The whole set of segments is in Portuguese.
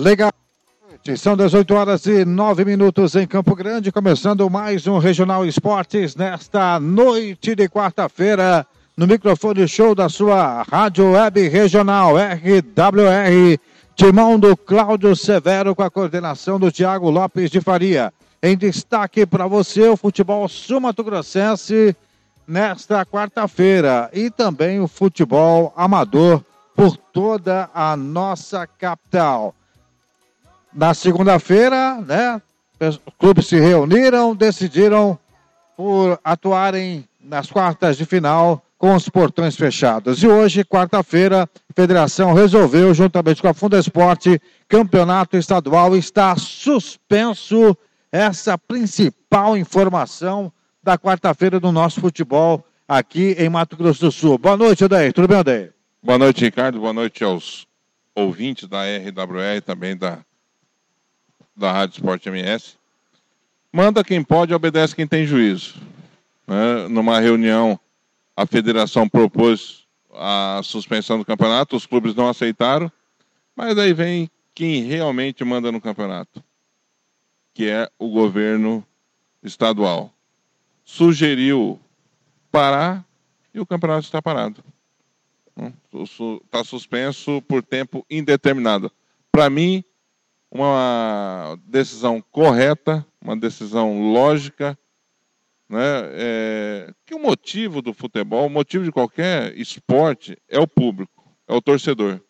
Legal. São 18 horas e 9 minutos em Campo Grande, começando mais um Regional Esportes nesta noite de quarta-feira, no microfone show da sua Rádio Web Regional RWR, timão do Cláudio Severo com a coordenação do Tiago Lopes de Faria. Em destaque para você o futebol sumato-grossense nesta quarta-feira e também o futebol amador por toda a nossa capital. Na segunda-feira, né, os clubes se reuniram, decidiram por atuarem nas quartas de final com os portões fechados. E hoje, quarta-feira, a federação resolveu, juntamente com a Funda Esporte, campeonato estadual está suspenso. Essa principal informação da quarta-feira do nosso futebol aqui em Mato Grosso do Sul. Boa noite, Odair. Tudo bem, Odair? Boa noite, Ricardo. Boa noite aos ouvintes da RWR e também da, da Rádio Esporte MS. Manda quem pode, obedece quem tem juízo. Né? Numa reunião, a federação propôs a suspensão do campeonato, os clubes não aceitaram, mas aí vem quem realmente manda no campeonato, que é o governo estadual sugeriu parar e o campeonato está parado. Está suspenso por tempo indeterminado. Para mim, uma decisão correta, uma decisão lógica, né? É, que o motivo do futebol, o motivo de qualquer esporte é o público, é o torcedor.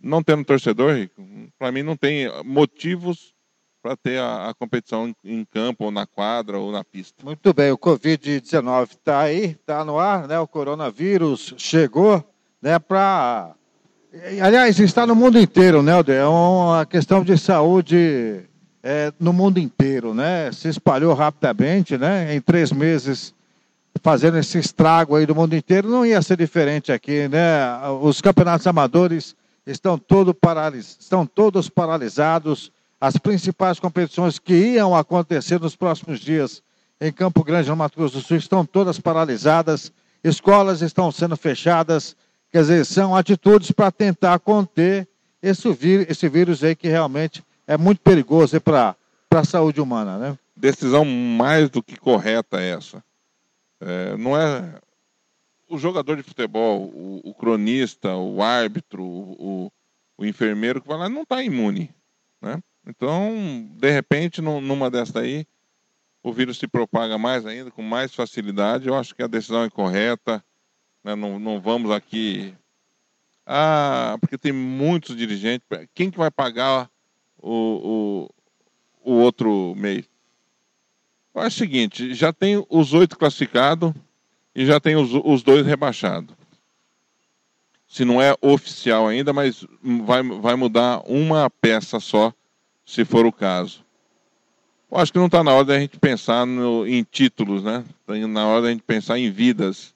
Não tendo torcedor, para mim não tem motivos para ter a, a, competição em campo, ou na quadra, ou na pista. Muito bem, o Covid-19 está aí, está no ar, né? O coronavírus chegou, né? Para. Aliás, está no mundo inteiro, né, Alder? É uma questão de saúde é, no mundo inteiro, né? Se espalhou rapidamente, né? Em três meses, fazendo esse estrago aí do mundo inteiro, não ia ser diferente aqui, né? Os campeonatos amadores estão, todo paralis... estão todos paralisados as principais competições que iam acontecer nos próximos dias em Campo Grande, no Mato Grosso do Sul, estão todas paralisadas, escolas estão sendo fechadas, quer dizer, são atitudes para tentar conter esse vírus, esse vírus aí que realmente é muito perigoso para a saúde humana, né? Decisão mais do que correta essa. É, não é o jogador de futebol, o, o cronista, o árbitro, o, o, enfermeiro que vai lá não está imune, né? Então, de repente, numa dessa aí, o vírus se propaga mais ainda, com mais facilidade. Eu acho que a decisão é correta. Né? Não, não vamos aqui. Ah, porque tem muitos dirigentes. Quem que vai pagar o, o, o outro mês? Acho o seguinte: já tem os oito classificados e já tem os, os dois rebaixados. Se não é oficial ainda, mas vai, vai mudar uma peça só se for o caso. Eu acho que não está na hora da gente pensar no, em títulos, né? Está na hora da gente pensar em vidas.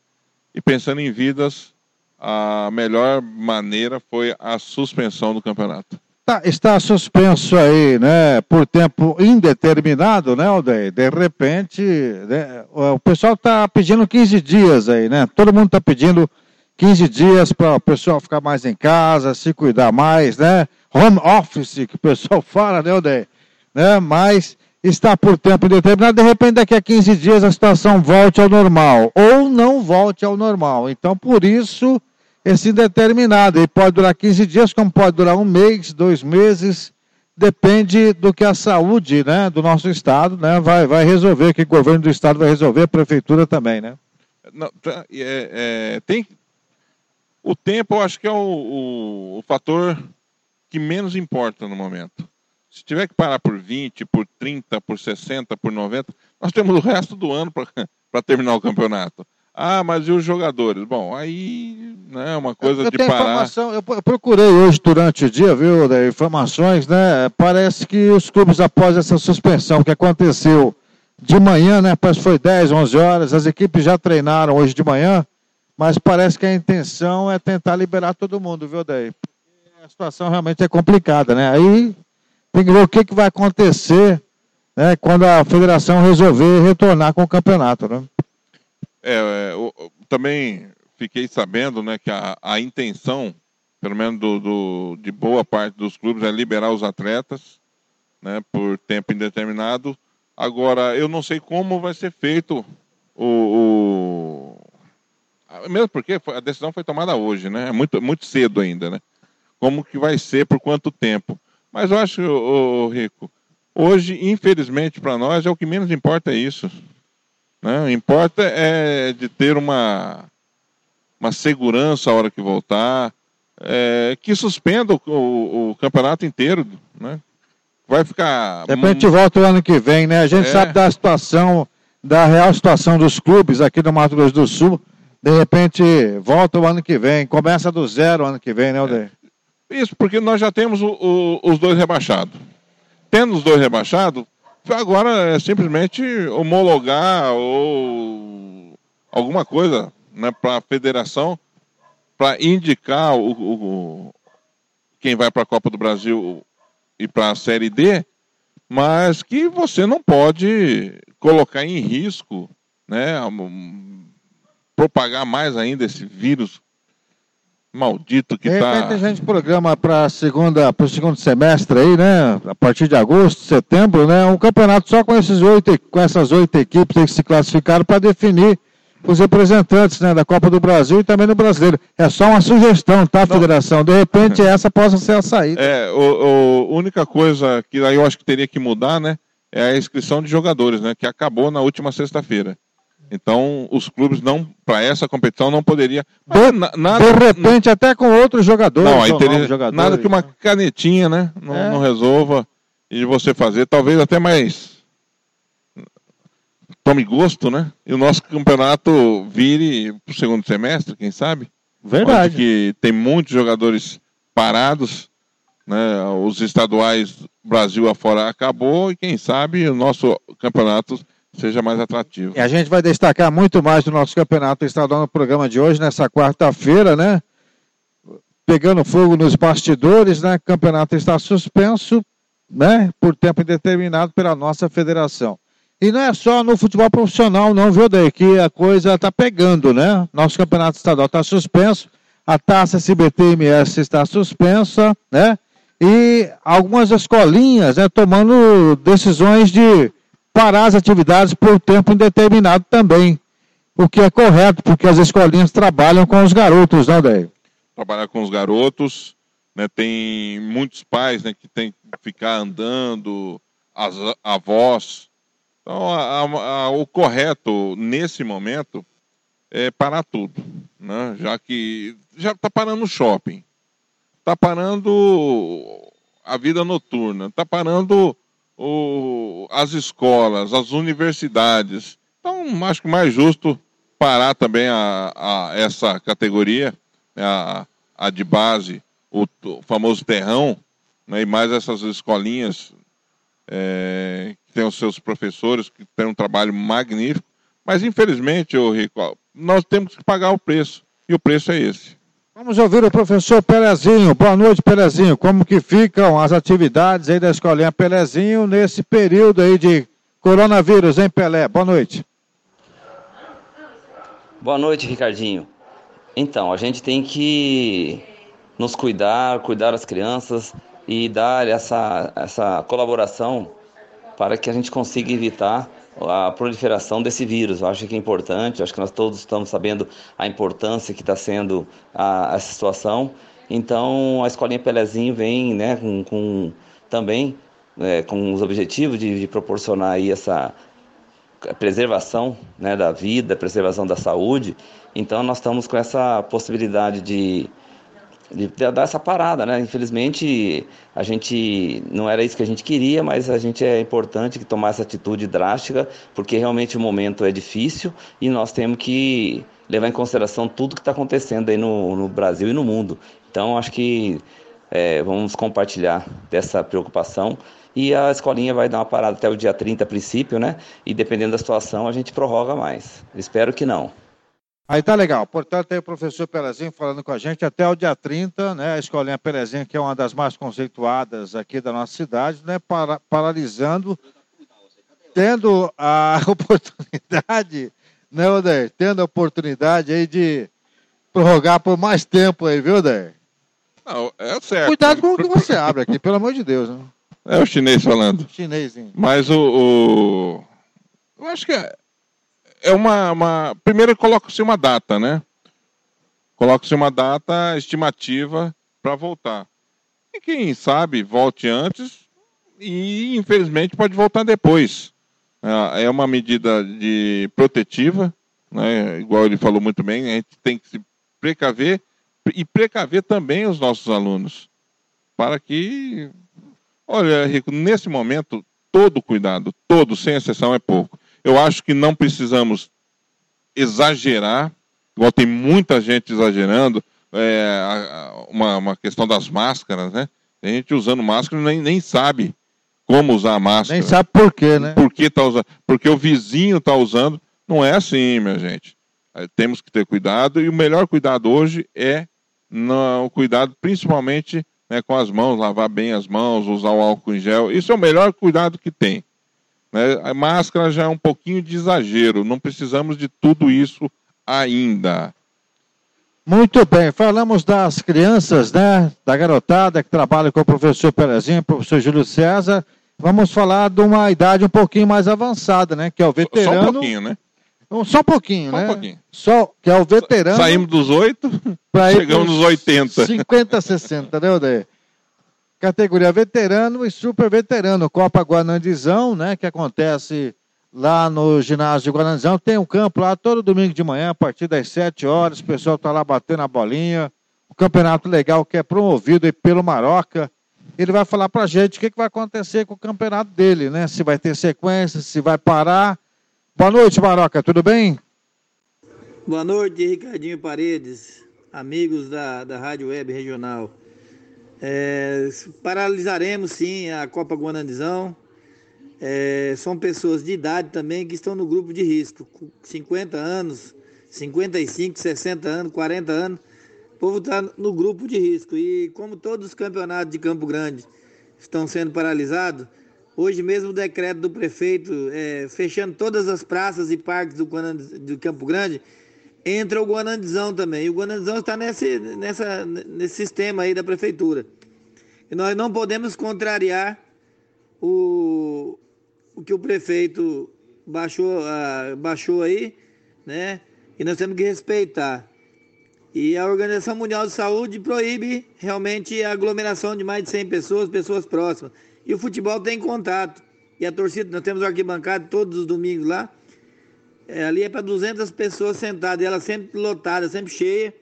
E pensando em vidas, a melhor maneira foi a suspensão do campeonato. Tá, está suspenso aí, né, por tempo indeterminado, né, Aldeia? De repente, né, o pessoal está pedindo 15 dias aí, né? Todo mundo está pedindo 15 dias para o pessoal ficar mais em casa, se cuidar mais, né? home office, que o pessoal fala, né, Odeia? Né? Mas está por tempo indeterminado, de repente daqui a 15 dias a situação volte ao normal, ou não volte ao normal. Então, por isso, esse indeterminado, ele pode durar 15 dias, como pode durar um mês, dois meses, depende do que a saúde né, do nosso estado né, vai, vai resolver, que o governo do estado vai resolver, a prefeitura também, né? Não, tá, é, é, tem, o tempo, eu acho que é o, o, o fator que menos importa no momento. Se tiver que parar por 20, por 30, por 60, por 90, nós temos o resto do ano para terminar o campeonato. Ah, mas e os jogadores? Bom, aí né, é uma coisa eu, eu de parar. Eu, eu procurei hoje durante o dia, viu, informações, né? Parece que os clubes, após essa suspensão que aconteceu de manhã, né? Parece que foi 10, 11 horas, as equipes já treinaram hoje de manhã, mas parece que a intenção é tentar liberar todo mundo, viu, Daí? a situação realmente é complicada, né? Aí tem que ver o que, que vai acontecer né, quando a federação resolver retornar com o campeonato, né? É, é eu, eu também fiquei sabendo né, que a, a intenção, pelo menos do, do, de boa parte dos clubes, é liberar os atletas né, por tempo indeterminado. Agora, eu não sei como vai ser feito o, o... mesmo porque a decisão foi tomada hoje, né? É muito, muito cedo ainda, né? Como que vai ser, por quanto tempo? Mas eu acho, o Rico, hoje, infelizmente, para nós, é o que menos importa é isso. Né? Importa é de ter uma, uma segurança a hora que voltar, é, que suspenda o, o, o, campeonato inteiro, né? Vai ficar. De repente volta o ano que vem, né? A gente é... sabe da situação, da real situação dos clubes aqui do Mato Grosso do Sul. De repente volta o ano que vem, começa do zero o ano que vem, né, Aldeir? É. Isso, porque nós já temos o, os dois rebaixados. Tendo os dois rebaixados, agora é simplesmente homologar ou alguma coisa né, para a federação para indicar o, o, quem vai para a Copa do Brasil e para a Série D, mas que você não pode colocar em risco, né, propagar mais ainda esse vírus maldito que está. a gente programa para segunda, para o segundo semestre aí, né? A partir de agosto, setembro, né? Um campeonato só com esses oito, com essas oito equipes que se classificaram para definir os representantes né, da Copa do Brasil e também no brasileiro. É só uma sugestão, tá, Federação? De repente essa possa ser a saída. É, a única coisa que aí eu acho que teria que mudar, né? É a inscrição de jogadores, né? Que acabou na última sexta-feira. Então, os clubes não, para essa competição, não poderia. De, nada, de repente, até com outros jogadores. Não, aí teria, jogadores, nada que uma canetinha, né? Não, é. não resolva. E você fazer, talvez até mais tome gosto, né? E o nosso campeonato vire para o segundo semestre, quem sabe? Verdade. Onde que tem muitos jogadores parados, né? Os estaduais Brasil afora acabou e quem sabe o nosso campeonato seja mais atrativo. E a gente vai destacar muito mais do nosso campeonato estadual no programa de hoje, nessa quarta-feira, né? Pegando fogo nos bastidores, né? O campeonato está suspenso, né? Por tempo indeterminado pela nossa federação. E não é só no futebol profissional, não, viu, Daí? Que a coisa está pegando, né? Nosso campeonato estadual está suspenso, a taça SBT-MS está suspensa, né? E algumas escolinhas, né, tomando decisões de parar as atividades por tempo indeterminado também. O que é correto, porque as escolinhas trabalham com os garotos, não, Daí? Trabalhar com os garotos, né? Tem muitos pais, né, que tem que ficar andando, as avós então, a, a, o correto nesse momento é parar tudo, né? já que já está parando o shopping, está parando a vida noturna, está parando o, as escolas, as universidades. Então, acho que mais justo parar também a, a essa categoria, a, a de base, o, o famoso terrão, né? e mais essas escolinhas é, tem os seus professores que têm um trabalho magnífico, mas infelizmente, ô Rico, nós temos que pagar o preço, e o preço é esse. Vamos ouvir o professor Pelezinho. Boa noite, Pelezinho. Como que ficam as atividades aí da Escolinha Pelezinho nesse período aí de coronavírus, hein, Pelé? Boa noite. Boa noite, Ricardinho. Então, a gente tem que nos cuidar, cuidar das crianças e dar essa, essa colaboração para que a gente consiga evitar a proliferação desse vírus. Eu acho que é importante, acho que nós todos estamos sabendo a importância que está sendo a, situação. Então, a Escolinha Pelezinho vem né, com, com também é, com os objetivos de, de proporcionar aí essa preservação né, da vida, preservação da saúde. Então, nós estamos com essa possibilidade de de dar essa parada, né? Infelizmente, a gente não era isso que a gente queria, mas a gente é importante que tomar essa atitude drástica, porque realmente o momento é difícil e nós temos que levar em consideração tudo que está acontecendo aí no, no, Brasil e no mundo. Então, acho que é, vamos compartilhar dessa preocupação e a escolinha vai dar uma parada até o dia 30 a princípio, né? E dependendo da situação, a gente prorroga mais. Espero que não. Aí tá legal. Portanto, aí o professor Pelezinho falando com a gente até o dia 30, né? A escolinha Pelezinho, que é uma das mais conceituadas aqui da nossa cidade, né? Para, paralisando, tendo a oportunidade, né, Odair? Tendo a oportunidade aí de prorrogar por mais tempo aí, viu, Odair? Não, é certo. Cuidado com o que você abre aqui, pelo amor de Deus. Né? É o chinês falando. Chinesinho. Mas o, o- Eu acho que é, é uma, uma. Primeiro coloca-se uma data, né? Coloca-se uma data estimativa para voltar. E quem sabe volte antes e infelizmente pode voltar depois. É é uma medida de protetiva, né? igual ele falou muito bem, a gente tem que se precaver e precaver também os nossos alunos. Para que Olha, Rico, nesse momento, todo cuidado, todo, sem exceção, é pouco. Eu acho que não precisamos exagerar, igual tem muita gente exagerando, é, uma, uma questão das máscaras, né? Tem gente usando máscara e nem, nem sabe como usar a máscara. Nem sabe por quê, né? Por que tá usando? Porque o vizinho está usando. Não é assim, minha gente. Temos que ter cuidado e o melhor cuidado hoje é no, o cuidado principalmente né, com as mãos, lavar bem as mãos, usar o álcool em gel. Isso é o melhor cuidado que tem. Né? A máscara já é um pouquinho de exagero. Não precisamos de tudo isso ainda. Muito bem, falamos das crianças, né? Da garotada que trabalha com o professor Pelezinho, professor Júlio César. Vamos falar de uma idade um pouquinho mais avançada, né? Que é o Só veterano. um pouquinho, né? Um- Só um pouquinho, Só um né? pouquinho. Só que é o veterano. Saímos dos oito, chegamos nos 80. 50, 60, né, Odeia? Categoria veterano e super veterano. Copa Guanandizão, né? Que acontece lá no ginásio Guanandizão. Tem um campo lá todo domingo de manhã, a partir das 7 horas. O pessoal tá lá batendo a bolinha. O campeonato legal que é promovido pelo Maroca. Ele vai falar pra gente o que, que vai acontecer com o campeonato dele, né? Se vai ter sequência, se vai parar. Boa noite, Maroca, tudo bem? Boa noite, Ricardinho Paredes, amigos da, da Rádio Web Regional. É, paralisaremos sim a Copa Guanandizão. É, são pessoas de idade também que estão no grupo de risco, com 50 anos, 55, 60 anos, 40 anos. O povo está no grupo de risco. E como todos os campeonatos de Campo Grande estão sendo paralisados, hoje mesmo o decreto do prefeito é, fechando todas as praças e parques do, do Campo Grande, entra o Guanandizão também. E o Guanandizão está nesse, nessa, nesse sistema aí da prefeitura. E nós não podemos contrariar o, o que o prefeito baixou, ah, baixou aí, né? E nós temos que respeitar. E a Organização Mundial de Saúde proíbe realmente a aglomeração de mais de 100 pessoas, pessoas próximas. E o futebol tem contato. E a torcida, nós temos arquibancada todos os domingos lá. É, ali é para 200 pessoas sentadas, e ela sempre lotada, sempre cheia,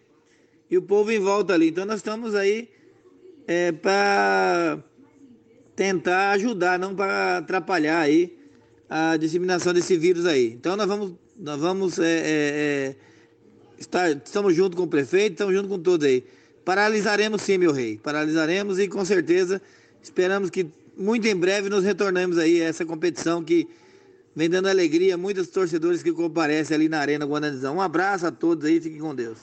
e o povo em volta ali. Então nós estamos aí é, para tentar ajudar, não para atrapalhar aí a disseminação desse vírus aí. Então nós vamos, nós vamos é, é, é, estar, estamos junto com o prefeito, estamos junto com todos aí. Paralisaremos sim, meu rei, paralisaremos e com certeza esperamos que muito em breve nos retornemos aí a essa competição que vem dando alegria a muitos torcedores que comparecem ali na Arena Guanandizão. Um abraço a todos aí, fiquem com Deus.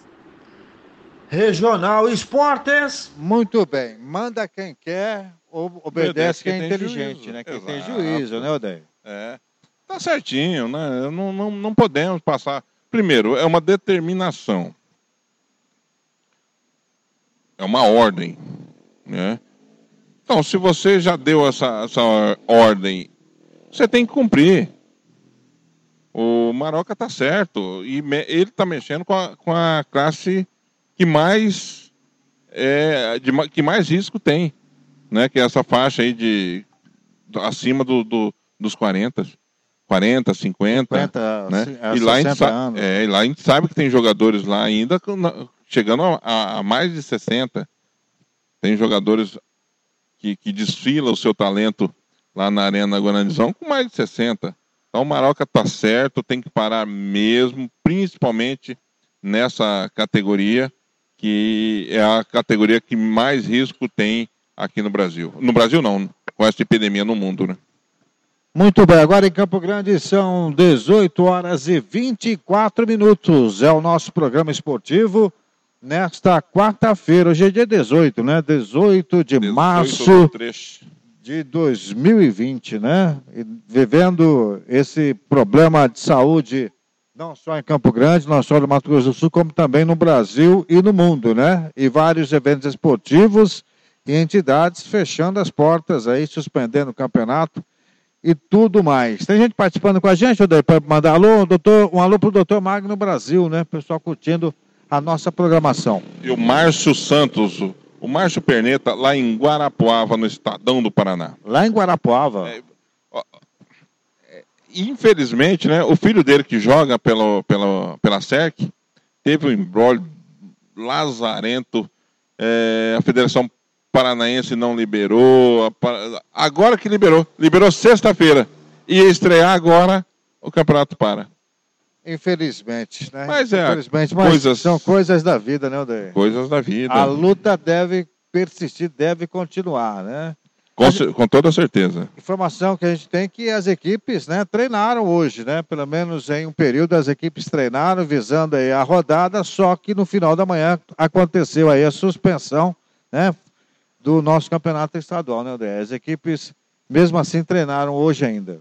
Regional Esportes. Muito bem. Manda quem quer, ob- obedece Obedece quem é tem inteligente, juízo. né? Quem tem Exato. juízo, né, Odeio? É. Tá certinho, né? Não, não, não podemos passar. Primeiro, é uma determinação. É uma ordem. Né? Então, se você já deu essa, essa ordem, você tem que cumprir. O Maroca tá certo. E ele está mexendo com a, com a classe que mais, é, de que mais risco tem. Né? Que é essa faixa aí de acima do, do- dos 40. 40, 50. 50, né? assim, é, e, lá a gente 60 sa- anos. é, e lá a gente sabe que tem jogadores lá ainda chegando a, a- a mais de 60. Tem jogadores que, que desfilam o seu talento lá na Arena Guanandizão com mais de 60. Então o Maroca tá certo, tem que parar mesmo, principalmente nessa categoria, que é a categoria que mais risco tem aqui no Brasil. No Brasil não, com essa epidemia no mundo, né? Muito bem, agora em Campo Grande são 18 horas e 24 minutos. É o nosso programa esportivo nesta quarta-feira. Hoje é dia 18, né? 18 de 18 março. De 2020, né? E vivendo esse problema de saúde não só em Campo Grande, não só no Mato Grosso do Sul, como também no Brasil e no mundo, né? E vários eventos esportivos e entidades fechando as portas aí, suspendendo o campeonato e tudo mais. Tem gente participando com a gente, Odair, para mandar alô, doutor, um alô para o doutor Magno Brasil, né? Pessoal curtindo a nossa programação. E o Márcio Santos, o Márcio Perneta, lá em Guarapuava, no Estadão do Paraná. Lá em Guarapuava. É, ó, é, infelizmente, né, o filho dele que joga pela, pela, pela SERC teve um embrólio lazarento. É, a Federação Paranaense não liberou. Agora que liberou. Liberou sexta-feira. Ia estrear agora, o campeonato para. Infelizmente, né? Mas é. Infelizmente, mas coisas, são coisas da vida, né, Odair? Coisas da vida. A luta deve persistir, deve continuar, né? Com, gente, com, toda certeza. Informação que a gente tem que as equipes né, treinaram hoje, né? Pelo menos em um período as equipes treinaram visando aí a rodada, só que no final da manhã aconteceu aí a suspensão, né? do nosso campeonato estadual, né, André? As equipes, mesmo assim, treinaram hoje ainda.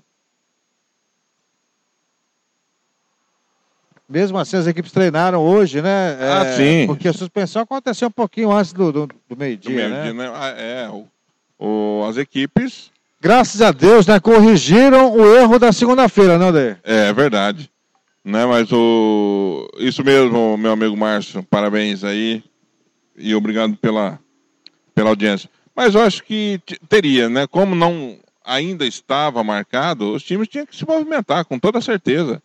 Mesmo assim, as equipes treinaram hoje, né? Ah, é, sim. Porque a suspensão aconteceu um pouquinho antes do, do, do meio-dia, meio né? né? Ah, é, o, o, as equipes... Graças a Deus, né? Corrigiram o erro da segunda-feira, né, André? É, é verdade. Né, mas o... Isso mesmo, meu amigo Márcio, parabéns aí. E obrigado pela, pela audiência. Mas eu acho que teria, né? Como não ainda estava marcado, os times tinham que se movimentar, com toda certeza.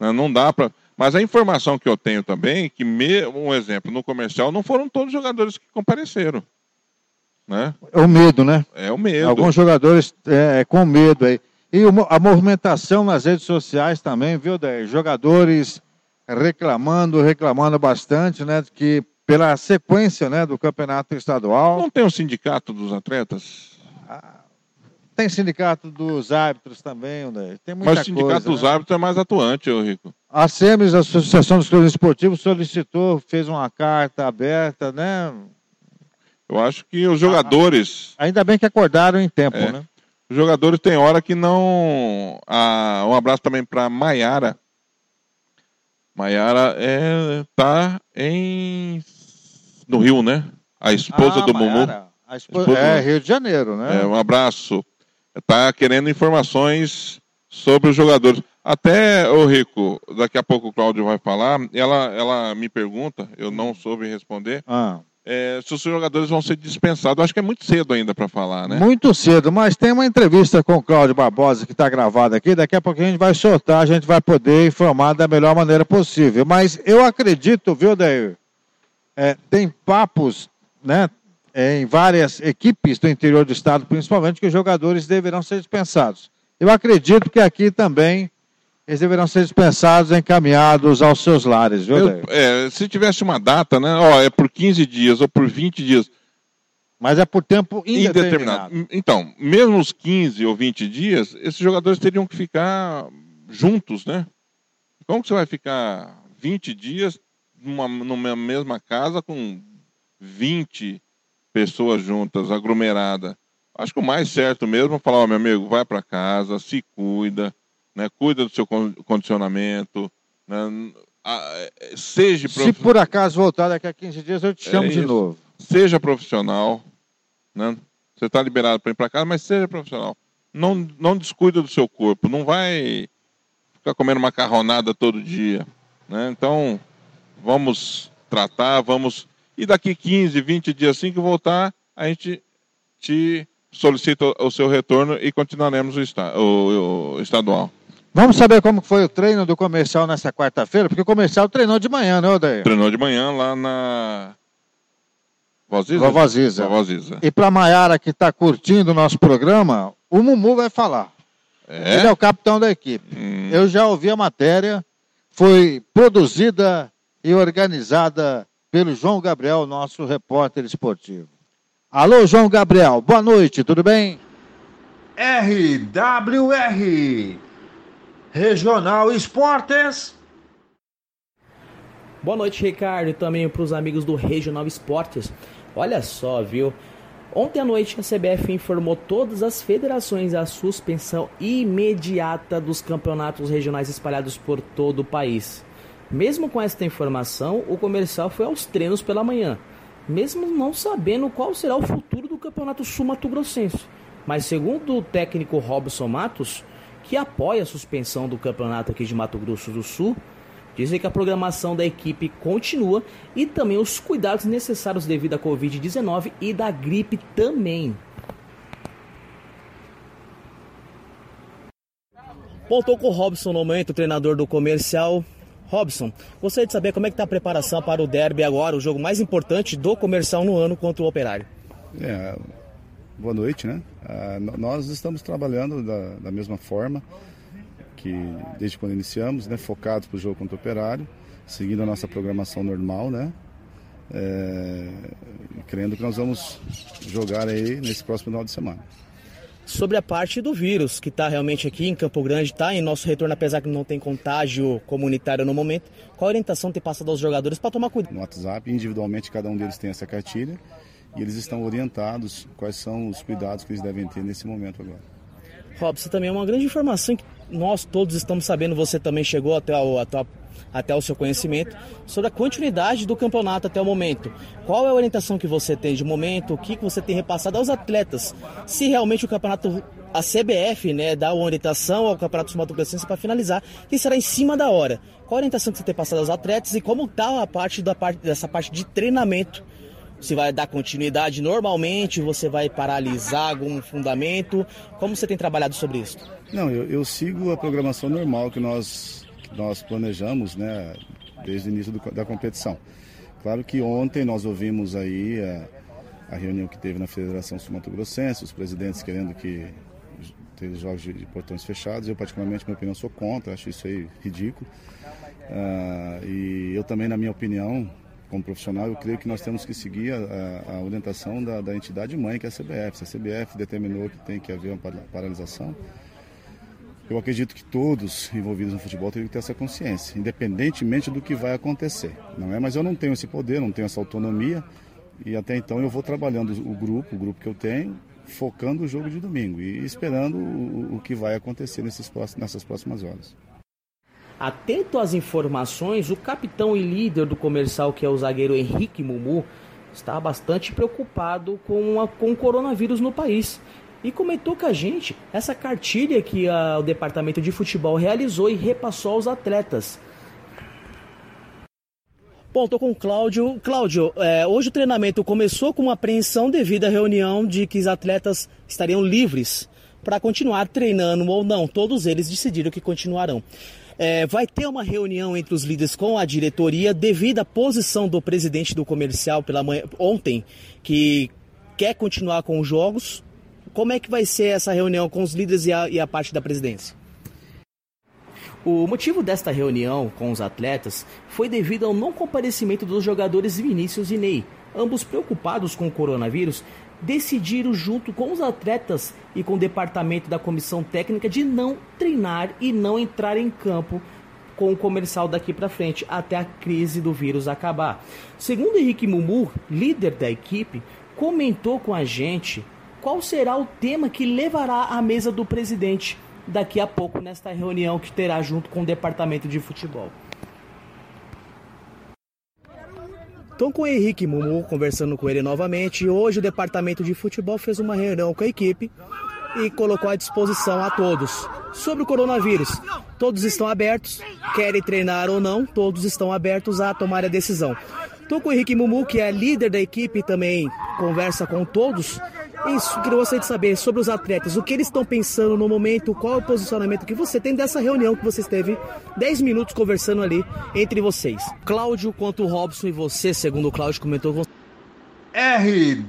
Né? Não dá para. Mas a informação que eu tenho também, que me... um exemplo, no comercial não foram todos os jogadores que compareceram. Né? É o medo, né? É o medo. Alguns jogadores é, é com medo aí. E a movimentação nas redes sociais também, viu, Daí? Jogadores reclamando, reclamando bastante, né? Que pela sequência né, do campeonato estadual. Não tem o um sindicato dos atletas? Ah, tem sindicato dos árbitros também, né? tem muita Mas o sindicato coisa, dos né? árbitros é mais atuante, ô Rico. A SEMES, a Associação dos Clubes Esportivos, solicitou, fez uma carta aberta, né? Eu acho que os jogadores. Ah, ainda bem que acordaram em tempo, é, né? Os jogadores têm hora que não. Ah, um abraço também para Maiara. Maiara é, tá em no Rio, né? A esposa ah, do Mumu. A esposa... esposa... É, Rio de Janeiro, né? É, um abraço. Está querendo informações sobre os jogadores. Até, ô Rico, daqui a pouco o Cláudio vai falar, ela, ela me pergunta, eu não soube responder, ah. é, se os jogadores vão ser dispensados. Acho que é muito cedo ainda para falar, né? Muito cedo, mas tem uma entrevista com o Cláudio Barbosa que está gravada aqui, daqui a pouco a gente vai soltar, a gente vai poder informar da melhor maneira possível. Mas eu acredito, viu, Daí? é, tem papos, né, em várias equipes do interior do estado, principalmente, que os jogadores deverão ser dispensados. Eu acredito que aqui também eles deverão ser dispensados, encaminhados aos seus lares, viu, Eu, é, Se tivesse uma data, né? Ó, é por 15 dias ou por 20 dias. Mas é por tempo indeterminado. indeterminado. Então, mesmo os 15 ou 20 dias, esses jogadores teriam que ficar juntos, né? Como que você vai ficar 20 dias numa, numa mesma casa com 20 pessoas juntas, aglomerada. Acho que o mais certo mesmo é falar, ó, meu amigo, vai para casa, se cuida, né? Cuida do seu condicionamento, né? seja Se por acaso voltar daqui a 15 dias, eu te chamo é de novo. Seja profissional, né? Você está liberado para ir para casa, mas seja profissional. Não, não descuida do seu corpo, não vai ficar comendo macarronada todo dia, né? Então, vamos tratar, vamos. E daqui 15, 20 dias assim que voltar, a gente te solicita o seu retorno e continuaremos o, esta, o, o estadual. Vamos saber como foi o treino do comercial nessa quarta-feira, porque o comercial treinou de manhã, né, Odair? Treinou de manhã lá na Voziza. Voziza. Voziza. E para Maiara que está curtindo o nosso programa, o Mumu vai falar. É? Ele é o capitão da equipe. Hum. Eu já ouvi a matéria, foi produzida e organizada pelo João Gabriel, nosso repórter esportivo. Alô, João Gabriel, boa noite, tudo bem? RWR Regional Esportes. Boa noite, Ricardo, e também para os amigos do Regional Esportes. Olha só, viu? Ontem à noite, a CBF informou todas as federações a suspensão imediata dos campeonatos regionais espalhados por todo o país. Mesmo com esta informação, o comercial foi aos treinos pela manhã, mesmo não sabendo qual será o futuro do campeonato sul-mato-grossense. Mas segundo o técnico Robson Matos, que apoia a suspensão do campeonato aqui de Mato Grosso do Sul, Dizem que a programação da equipe continua e também os cuidados necessários devido à Covid-19 e da gripe também. Pontou com o Robson no momento, treinador do comercial. Robson, gostaria de saber como é que está a preparação para o derby agora, o jogo mais importante do comercial no ano contra o Operário. É, boa noite, né? Ah, nós estamos trabalhando da, da mesma forma que desde quando iniciamos, né, focados para o jogo contra o Operário, seguindo a nossa programação normal, né? É, crendo que nós vamos jogar aí nesse próximo final de semana. Sobre a parte do vírus, que está realmente aqui em Campo Grande, está em nosso retorno, apesar que não tem contágio comunitário no momento, qual a orientação tem passado aos jogadores para tomar cuidado? No WhatsApp, individualmente, cada um deles tem essa cartilha e eles estão orientados quais são os cuidados que eles devem ter nesse momento agora. Robson, também é uma grande informação que nós todos estamos sabendo, você também chegou até o, até, até o seu conhecimento, sobre a continuidade do campeonato até o momento. Qual é a orientação que você tem de momento? O que você tem repassado aos atletas? Se realmente o campeonato, a CBF, né, dá uma orientação ao Campeonato Sul Mato para finalizar, que será em cima da hora. Qual a orientação que você tem passado aos atletas e como está a parte, da parte dessa parte de treinamento se vai dar continuidade normalmente, você vai paralisar algum fundamento? Como você tem trabalhado sobre isso? Não, eu, eu sigo a programação normal que nós, nós planejamos, né, desde o início do, da competição. Claro que ontem nós ouvimos aí a, a reunião que teve na Federação Sul-Mato-Grossense, os presidentes querendo que teve jogos de, de, portões fechados. Eu, particularmente, minha opinião, sou contra, acho isso aí ridículo. Uh, e eu também, na minha opinião, como profissional, eu creio que nós temos que seguir a, a orientação da, da, entidade mãe, que é a CBF. Se a CBF determinou que tem que haver uma paralisação, eu acredito que todos envolvidos no futebol têm que ter essa consciência, independentemente do que vai acontecer. Não é? Mas eu não tenho esse poder, não tenho essa autonomia e até então eu vou trabalhando o grupo, o grupo que eu tenho, focando o jogo de domingo e esperando o, o que vai acontecer nesses, nessas próximas horas. Atento às informações, o capitão e líder do comercial, que é o zagueiro Henrique Mumu, está bastante preocupado com, a, com o coronavírus no país. E comentou com a gente essa cartilha que a, o departamento de futebol realizou e repassou aos atletas. Bom, estou com o Cláudio. Cláudio, é, hoje o treinamento começou com uma apreensão devido à reunião de que os atletas estariam livres para continuar treinando ou não. Todos eles decidiram que continuarão. É, vai ter uma reunião entre os líderes com a diretoria devido à posição do presidente do comercial pela manhã, ontem, que quer continuar com os jogos. Como é que vai ser essa reunião com os líderes e a, e a parte da presidência? O motivo desta reunião com os atletas foi devido ao não comparecimento dos jogadores Vinícius e Ney, ambos preocupados com o coronavírus decidiram, junto com os atletas e com o departamento da comissão técnica, de não treinar e não entrar em campo com o comercial daqui para frente até a crise do vírus acabar. Segundo Henrique Mumu, líder da equipe, comentou com a gente qual será o tema que levará à mesa do presidente daqui a pouco nesta reunião que terá junto com o departamento de futebol. Estou com o Henrique Mumu conversando com ele novamente. Hoje o departamento de futebol fez uma reunião com a equipe e colocou à disposição a todos sobre o coronavírus. Todos estão abertos, querem treinar ou não, todos estão abertos a tomar a decisão. Estou com o Henrique Mumu, que é líder da equipe, também conversa com todos isso, queria gostaria de saber sobre os atletas, o que eles estão pensando no momento, qual é o posicionamento que você tem dessa reunião que você esteve 10 minutos conversando ali entre vocês. Cláudio quanto o Robson e você, segundo o Cláudio comentou. RWR!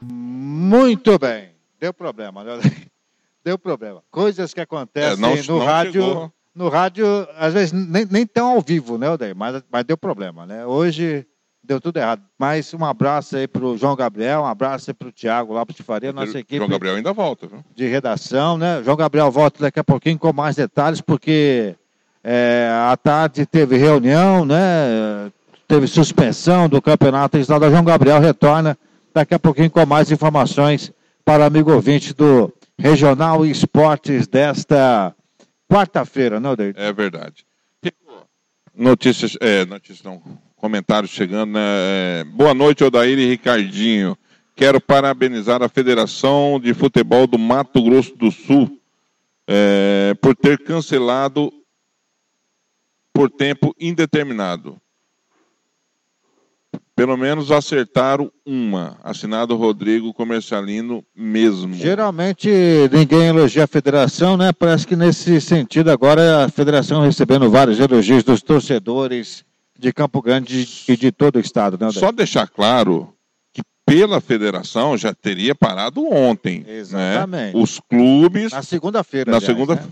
Muito bem. Deu problema, né? Deu problema. Coisas que acontecem é, não, no não rádio. Chegou. No rádio, às vezes, nem, nem tão ao vivo, né, Odair? Mas, mas deu problema, né? Hoje deu tudo errado. Mas um abraço aí para o João Gabriel, um abraço aí para o Tiago Lopes de Faria, nossa equipe. João Gabriel ainda volta, viu? De redação, né? João Gabriel volta daqui a pouquinho com mais detalhes, porque é, à tarde teve reunião, né? Teve suspensão do campeonato estadual. João Gabriel retorna daqui a pouquinho com mais informações para o amigo ouvinte do Regional Esportes desta quarta-feira, não, Deir? É verdade. Notícias, é, notícias não, comentários chegando, né? É, boa noite, Odair e Ricardinho. Quero parabenizar a Federação de Futebol do Mato Grosso do Sul é, por ter cancelado por tempo indeterminado. Pelo menos acertaram uma. Assinado Rodrigo Comercialino mesmo. Geralmente ninguém elogia a federação, né? Parece que nesse sentido agora a federação recebendo vários elogios dos torcedores de Campo Grande e de todo o estado, né? Só deixar claro que pela federação já teria parado ontem. Né? Exatamente. Né? Os clubes. Na segunda-feira. Na segunda. Né?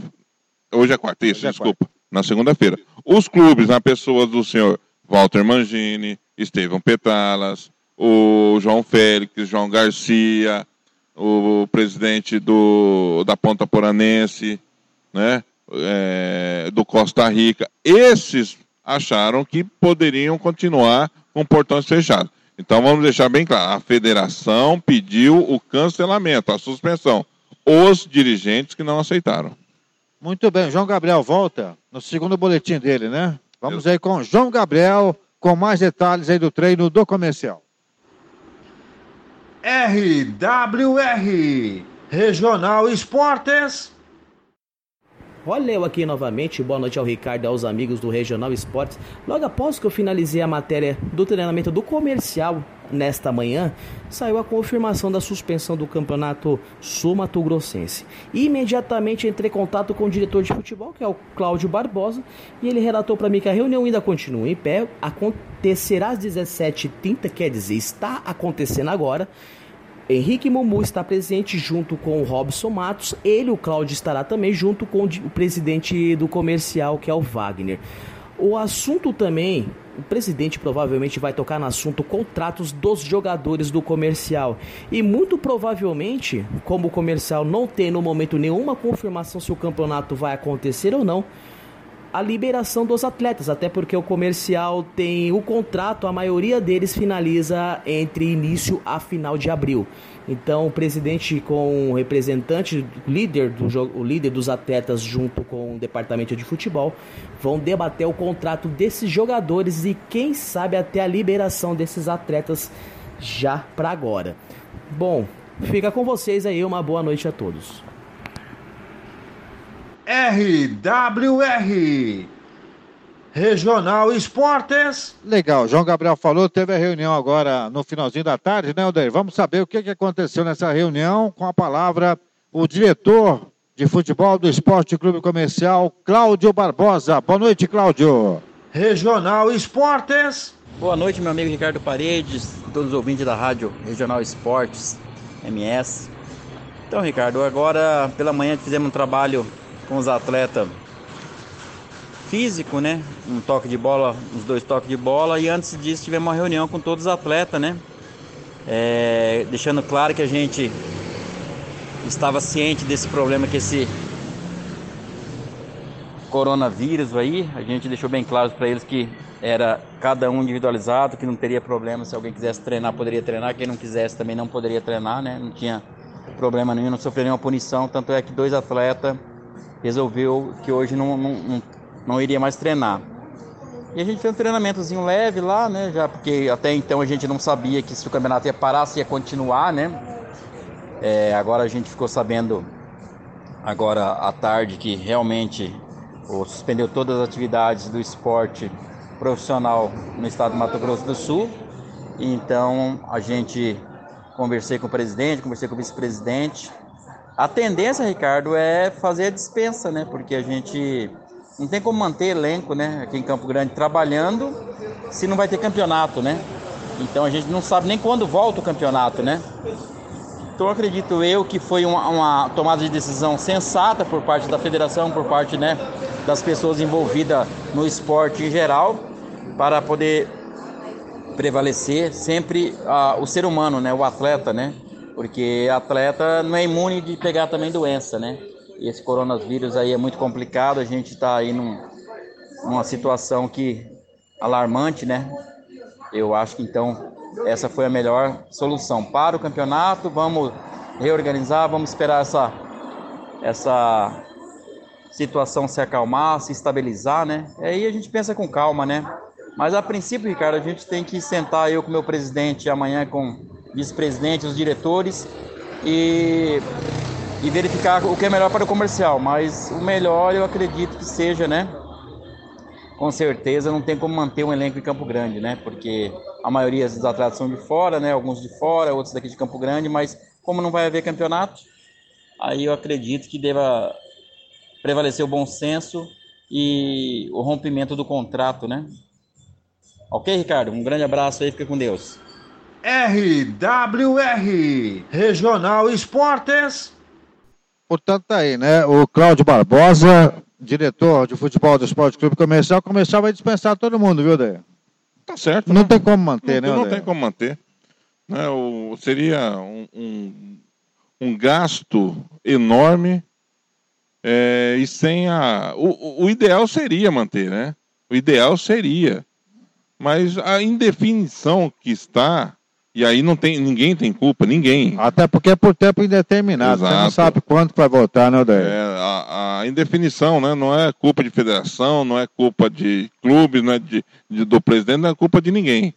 Hoje é quarta, isso, é desculpa. Quarta. Na segunda-feira. Os clubes, na pessoa do senhor Walter Mangini, Estevão Petalas, o João Félix, João Garcia, o presidente do, da Ponta Poranense, né? É, do Costa Rica. Esses acharam que poderiam continuar com portões fechados. Então vamos deixar bem claro: a federação pediu o cancelamento, a suspensão. Os dirigentes que não aceitaram. Muito bem, João Gabriel volta no segundo boletim dele, né? Vamos Eu... aí com João Gabriel com mais detalhes aí do treino do comercial. RWR Regional Esportes. Olha eu aqui novamente, boa noite ao Ricardo e aos amigos do Regional Esportes. Logo após que eu finalizei a matéria do treinamento do comercial nesta manhã, saiu a confirmação da suspensão do campeonato Sul-Mato Grossense. Imediatamente entrei em contato com o diretor de futebol, que é o Cláudio Barbosa, e ele relatou para mim que a reunião ainda continua em pé, acontecerá às 17h30, quer dizer, está acontecendo agora. Henrique Mumu está presente junto com o Robson Matos. Ele, o Cláudio, estará também junto com o presidente do comercial, que é o Wagner. O assunto também, o presidente provavelmente vai tocar no assunto contratos dos jogadores do comercial. E muito provavelmente, como o comercial não tem no momento nenhuma confirmação se o campeonato vai acontecer ou não, a liberação dos atletas, até porque o comercial tem o contrato, a maioria deles finaliza entre início a final de abril. Então, o presidente com o representante, líder do jogo, o líder dos atletas junto com o departamento de futebol, vão debater o contrato desses jogadores e quem sabe até a liberação desses atletas já para agora. Bom, fica com vocês aí, uma boa noite a todos. RWR Regional Esportes. Legal, João Gabriel falou, teve a reunião agora no finalzinho da tarde, né, Odair? Vamos saber o que, que aconteceu nessa reunião. Com a palavra, o diretor de futebol do Esporte Clube Comercial, Cláudio Barbosa. Boa noite, Cláudio. Regional Esportes. Boa noite, meu amigo Ricardo Paredes, todos os ouvintes da rádio Regional Esportes, MS. Então, Ricardo, agora pela manhã fizemos um trabalho com os atletas físico, né? Um toque de bola, uns dois toques de bola e antes disso tivemos uma reunião com todos os atletas, né? É, deixando claro que a gente estava ciente desse problema que esse coronavírus aí, a gente deixou bem claro para eles que era cada um individualizado, que não teria problema se alguém quisesse treinar, poderia treinar, quem não quisesse também não poderia treinar, né? Não tinha problema nenhum, não sofreu nenhuma punição, tanto é que dois atletas resolveu que hoje não, não, não, não iria mais treinar. E a gente fez um treinamentozinho leve lá, né? Já porque até então a gente não sabia que se o campeonato ia parar, se ia continuar, né? É, agora a gente ficou sabendo agora à tarde que realmente ou suspendeu todas as atividades do esporte profissional no estado do Mato Grosso do Sul. Então a gente conversei com o presidente, conversei com o vice-presidente a tendência, Ricardo, é fazer a dispensa, né? Porque a gente não tem como manter elenco, né? Aqui em Campo Grande trabalhando, se não vai ter campeonato, né? Então a gente não sabe nem quando volta o campeonato, né? Então acredito eu que foi uma, uma, tomada de decisão sensata por parte da federação, por parte né, das pessoas envolvidas no esporte em geral, para poder prevalecer sempre uh, o ser humano, né, o atleta, né? Porque atleta não é imune de pegar também doença, né? E esse coronavírus aí é muito complicado, a gente está aí num, numa situação que alarmante, né? Eu acho que então essa foi a melhor solução para o campeonato. Vamos reorganizar, vamos esperar essa, essa situação se acalmar, se estabilizar, né? Aí a gente pensa com calma, né? Mas a princípio, Ricardo, a gente tem que sentar eu com meu presidente amanhã com vice-presidente, os diretores e, e verificar o que é melhor para o comercial. Mas o melhor eu acredito que seja, né? Com certeza não tem como manter um elenco em Campo Grande, né? Porque a maioria dos atletas são de fora, né? Alguns de fora, outros daqui de Campo Grande, mas como não vai haver campeonato, aí eu acredito que deva prevalecer o bom senso e o rompimento do contrato, né? Ok, Ricardo? Um grande abraço aí, fica com Deus. RWR Regional Esportes. Portanto, tá aí, né? O Cláudio Barbosa, diretor de futebol do Esporte Clube Comercial, comercial vai dispensar todo mundo, viu, Daí? Tá certo. Não né? tem como manter, não, né? Não tem como manter. Né? O, seria um, um, um gasto enorme é, e sem a. O, o ideal seria manter, né? O ideal seria. Mas a indefinição que está e aí não tem, ninguém tem culpa, ninguém. Até porque é por tempo indeterminado, Exato. você não sabe quanto vai voltar, né, Odair? É, a, a, indefinição, né, não é culpa de federação, não é culpa de clube, não é de, de do presidente, não é culpa de ninguém.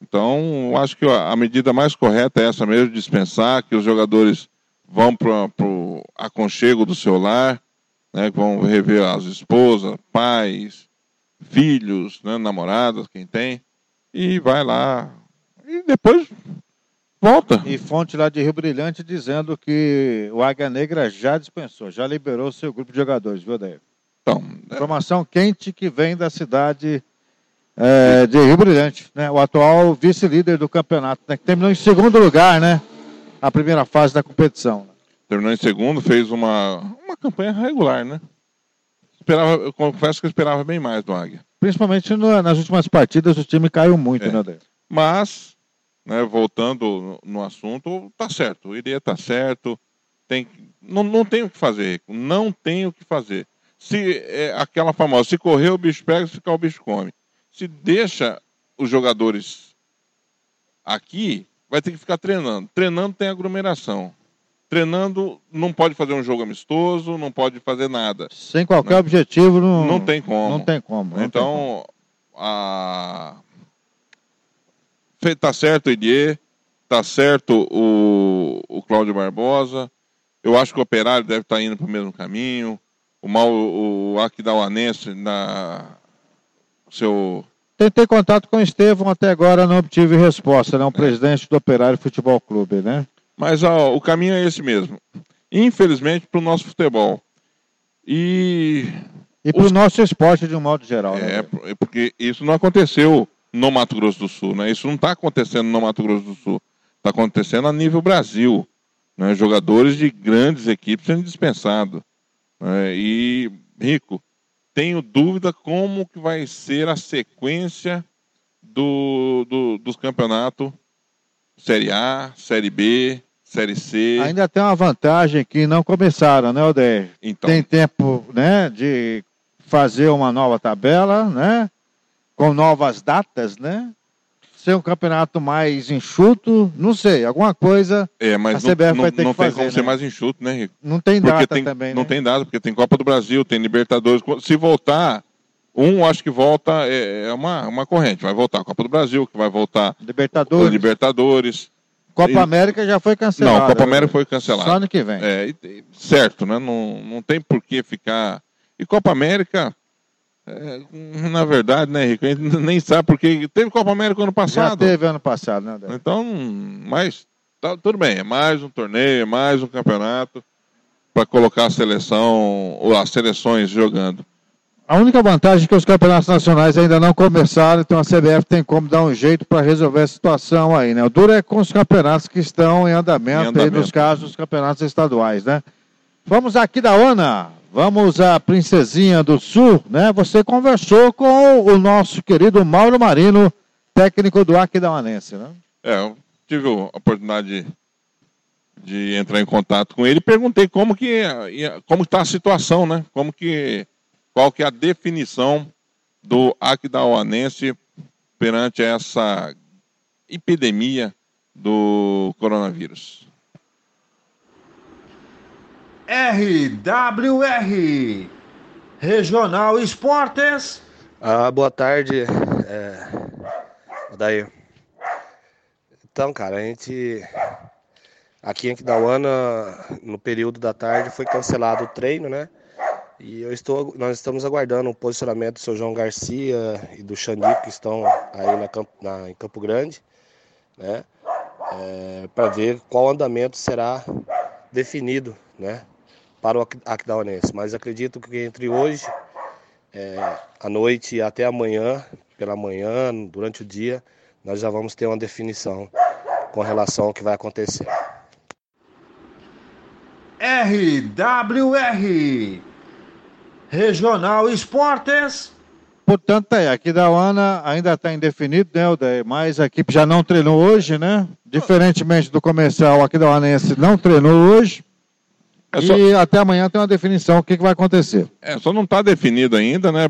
Então, acho que a medida mais correta é essa mesmo, dispensar, que os jogadores vão para o aconchego do seu lar, né, vão rever as esposas, pais, filhos, né, namoradas, quem tem, e vai lá e depois volta. E fonte lá de Rio Brilhante dizendo que o Águia Negra já dispensou, já liberou seu grupo de jogadores, viu, Daí? Então, é... Informação quente que vem da cidade é, de Rio Brilhante, né? O atual vice-líder do campeonato, né? Que terminou em segundo lugar, né? A primeira fase da competição. Terminou em segundo, fez uma, uma campanha regular, né? Esperava, eu confesso que eu esperava bem mais do Águia. Principalmente no, nas últimas partidas o time caiu muito, é. né? Mas né, voltando no assunto, tá certo, o iria tá certo, tem, não, não tem o que fazer, não tem o que fazer. Se é aquela famosa, se correr o bicho pega, se ficar o bicho come. Se deixa os jogadores aqui, vai ter que ficar treinando. Treinando tem aglomeração. Treinando não pode fazer um jogo amistoso, não pode fazer nada. Sem qualquer né? objetivo, não, não tem como. Não tem como. Não então, tem como. a Tá certo o Idier, tá certo o, o Cláudio Barbosa. Eu acho que o Operário deve estar tá indo para o mesmo caminho. O mal, o Aquidauanense na seu Tentei contato com o Estevão, até agora não obtive resposta, né? O é. presidente do Operário Futebol Clube, né? Mas ó, o caminho é esse mesmo. Infelizmente, para o nosso futebol. E. E para o os... nosso esporte de um modo geral. Né? É, né? porque isso não aconteceu no Mato Grosso do Sul. Né? Isso não está acontecendo no Mato Grosso do Sul. Está acontecendo a nível Brasil. Né? Jogadores de grandes equipes sendo dispensados. Né? E, Rico, tenho dúvida como que vai ser a sequência do, do, dos campeonatos Série A, Série B, Série C. Ainda tem uma vantagem que não começaram, né, Odeir? Então. Tem tempo né, de fazer uma nova tabela, né? Com novas datas, né? Ser um campeonato mais enxuto, não sei, alguma coisa é, mas a CBF não, vai ter não que fazer. Não tem como né? ser mais enxuto, né, Rico? Não tem porque data tem, também, Não né? tem data, porque tem Copa do Brasil, tem Libertadores. Se voltar, um acho que volta, é, é uma, uma corrente, vai voltar a Copa do Brasil, que vai voltar Libertadores. Libertadores. Copa. América já foi cancelada. Não, Copa América foi cancelada. Só ano que vem. É, certo, né? Não, não tem por que ficar. E Copa América, é, na verdade, né, Rico? A gente nem sabe porque teve Copa América ano passado. Já teve ano passado, né? Débora? Então, mas tá, tudo bem, é mais um torneio, é mais um campeonato para colocar a seleção, ou as seleções jogando. A única vantagem é que os campeonatos nacionais ainda não começaram, então a CBF tem como dar um jeito para resolver a situação aí, né? O duro é com os campeonatos que estão em andamento, em andamento. Aí, nos casos dos campeonatos estaduais, né? Vamos aqui da ONA. Vamos à Princesinha do Sul, né? Você conversou com o nosso querido Mauro Marino, técnico do Aquidauanense, né? É, eu tive a oportunidade de, de entrar em contato com ele e perguntei como que como está a situação, né? Como que qual que é a definição do Aquidauanense perante essa epidemia do coronavírus. RWR Regional Esportes. Ah, boa tarde, é... daí. Então, cara, a gente aqui em Aquidauana, no período da tarde, foi cancelado o treino, né? E eu estou, nós estamos aguardando o posicionamento do seu João Garcia e do Xandico, que estão aí na, na, em Campo Grande, né? É, para ver qual andamento será definido, né? Para o Aquidauanense. Mas acredito que entre hoje, é, à noite e até amanhã, pela manhã, durante o dia, nós já vamos ter uma definição com relação ao que vai acontecer. RWR Regional Esportes. Portanto, é, aqui da UANA ainda está indefinido, né, Odair? Mas a equipe já não treinou hoje, né? Diferentemente do comercial, aqui da UANense não treinou hoje. É só... E até amanhã tem uma definição, o que, que vai acontecer. É, só não está definido ainda, né?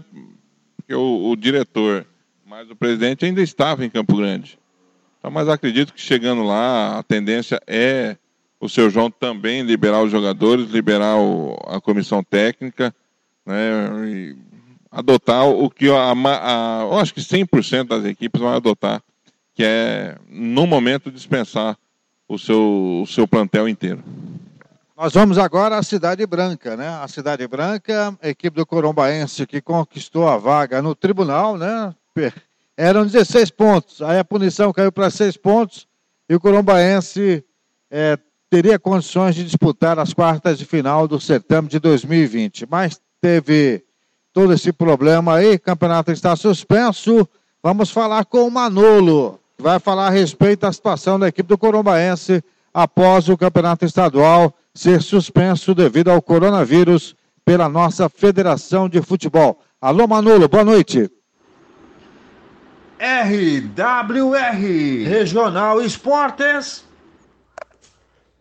Porque o, o, diretor, mas o presidente ainda estava em Campo Grande. Então, mas acredito que chegando lá, a tendência é o seu João também liberar os jogadores, liberar o, a comissão técnica né, e adotar o que a, a, eu acho que 100% das equipes vão adotar, que é, no momento, dispensar o seu, o seu plantel inteiro. Nós vamos agora à Cidade Branca, né? A Cidade Branca, equipe do Corombaense que conquistou a vaga no tribunal, né? Eram 16 pontos, aí a punição caiu para 6 pontos e o Corombaense é, teria condições de disputar as quartas de final do certame de 2020. Mas teve todo esse problema aí, o campeonato está suspenso. Vamos falar com o Manolo, que vai falar a respeito da situação da equipe do Corombaense após o campeonato estadual ser suspenso devido ao coronavírus pela nossa Federação de Futebol. Alô, Manolo, boa noite. RWR Regional Esportes.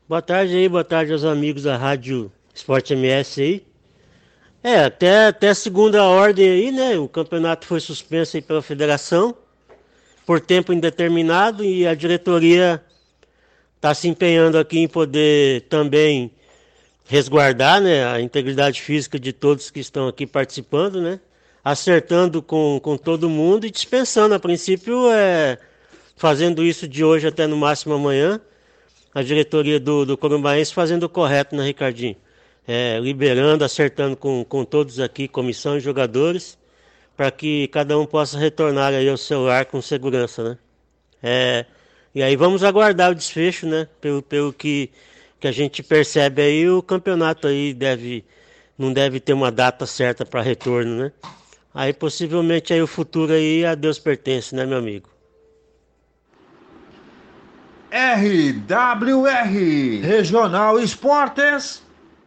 Boa tarde aí, boa tarde aos amigos da Rádio Esporte MS aí. É, até, até segunda ordem aí, né? O campeonato foi suspenso aí pela federação por tempo indeterminado e a diretoria está se empenhando aqui em poder também resguardar né, a integridade física de todos que estão aqui participando, né? Acertando com, com todo mundo e dispensando. A princípio, é, fazendo isso de hoje até no máximo amanhã. A diretoria do, do Corumbaense fazendo o correto, né, Ricardinho? é, liberando, acertando com, com todos aqui, comissão e jogadores, para que cada um possa retornar aí ao seu lar com segurança, né? É, e aí vamos aguardar o desfecho, né? Pelo, pelo que, que a gente percebe aí, o campeonato aí deve, não deve ter uma data certa para retorno, né? Aí possivelmente aí o futuro aí a Deus pertence, né, meu amigo? RWR Regional Esportes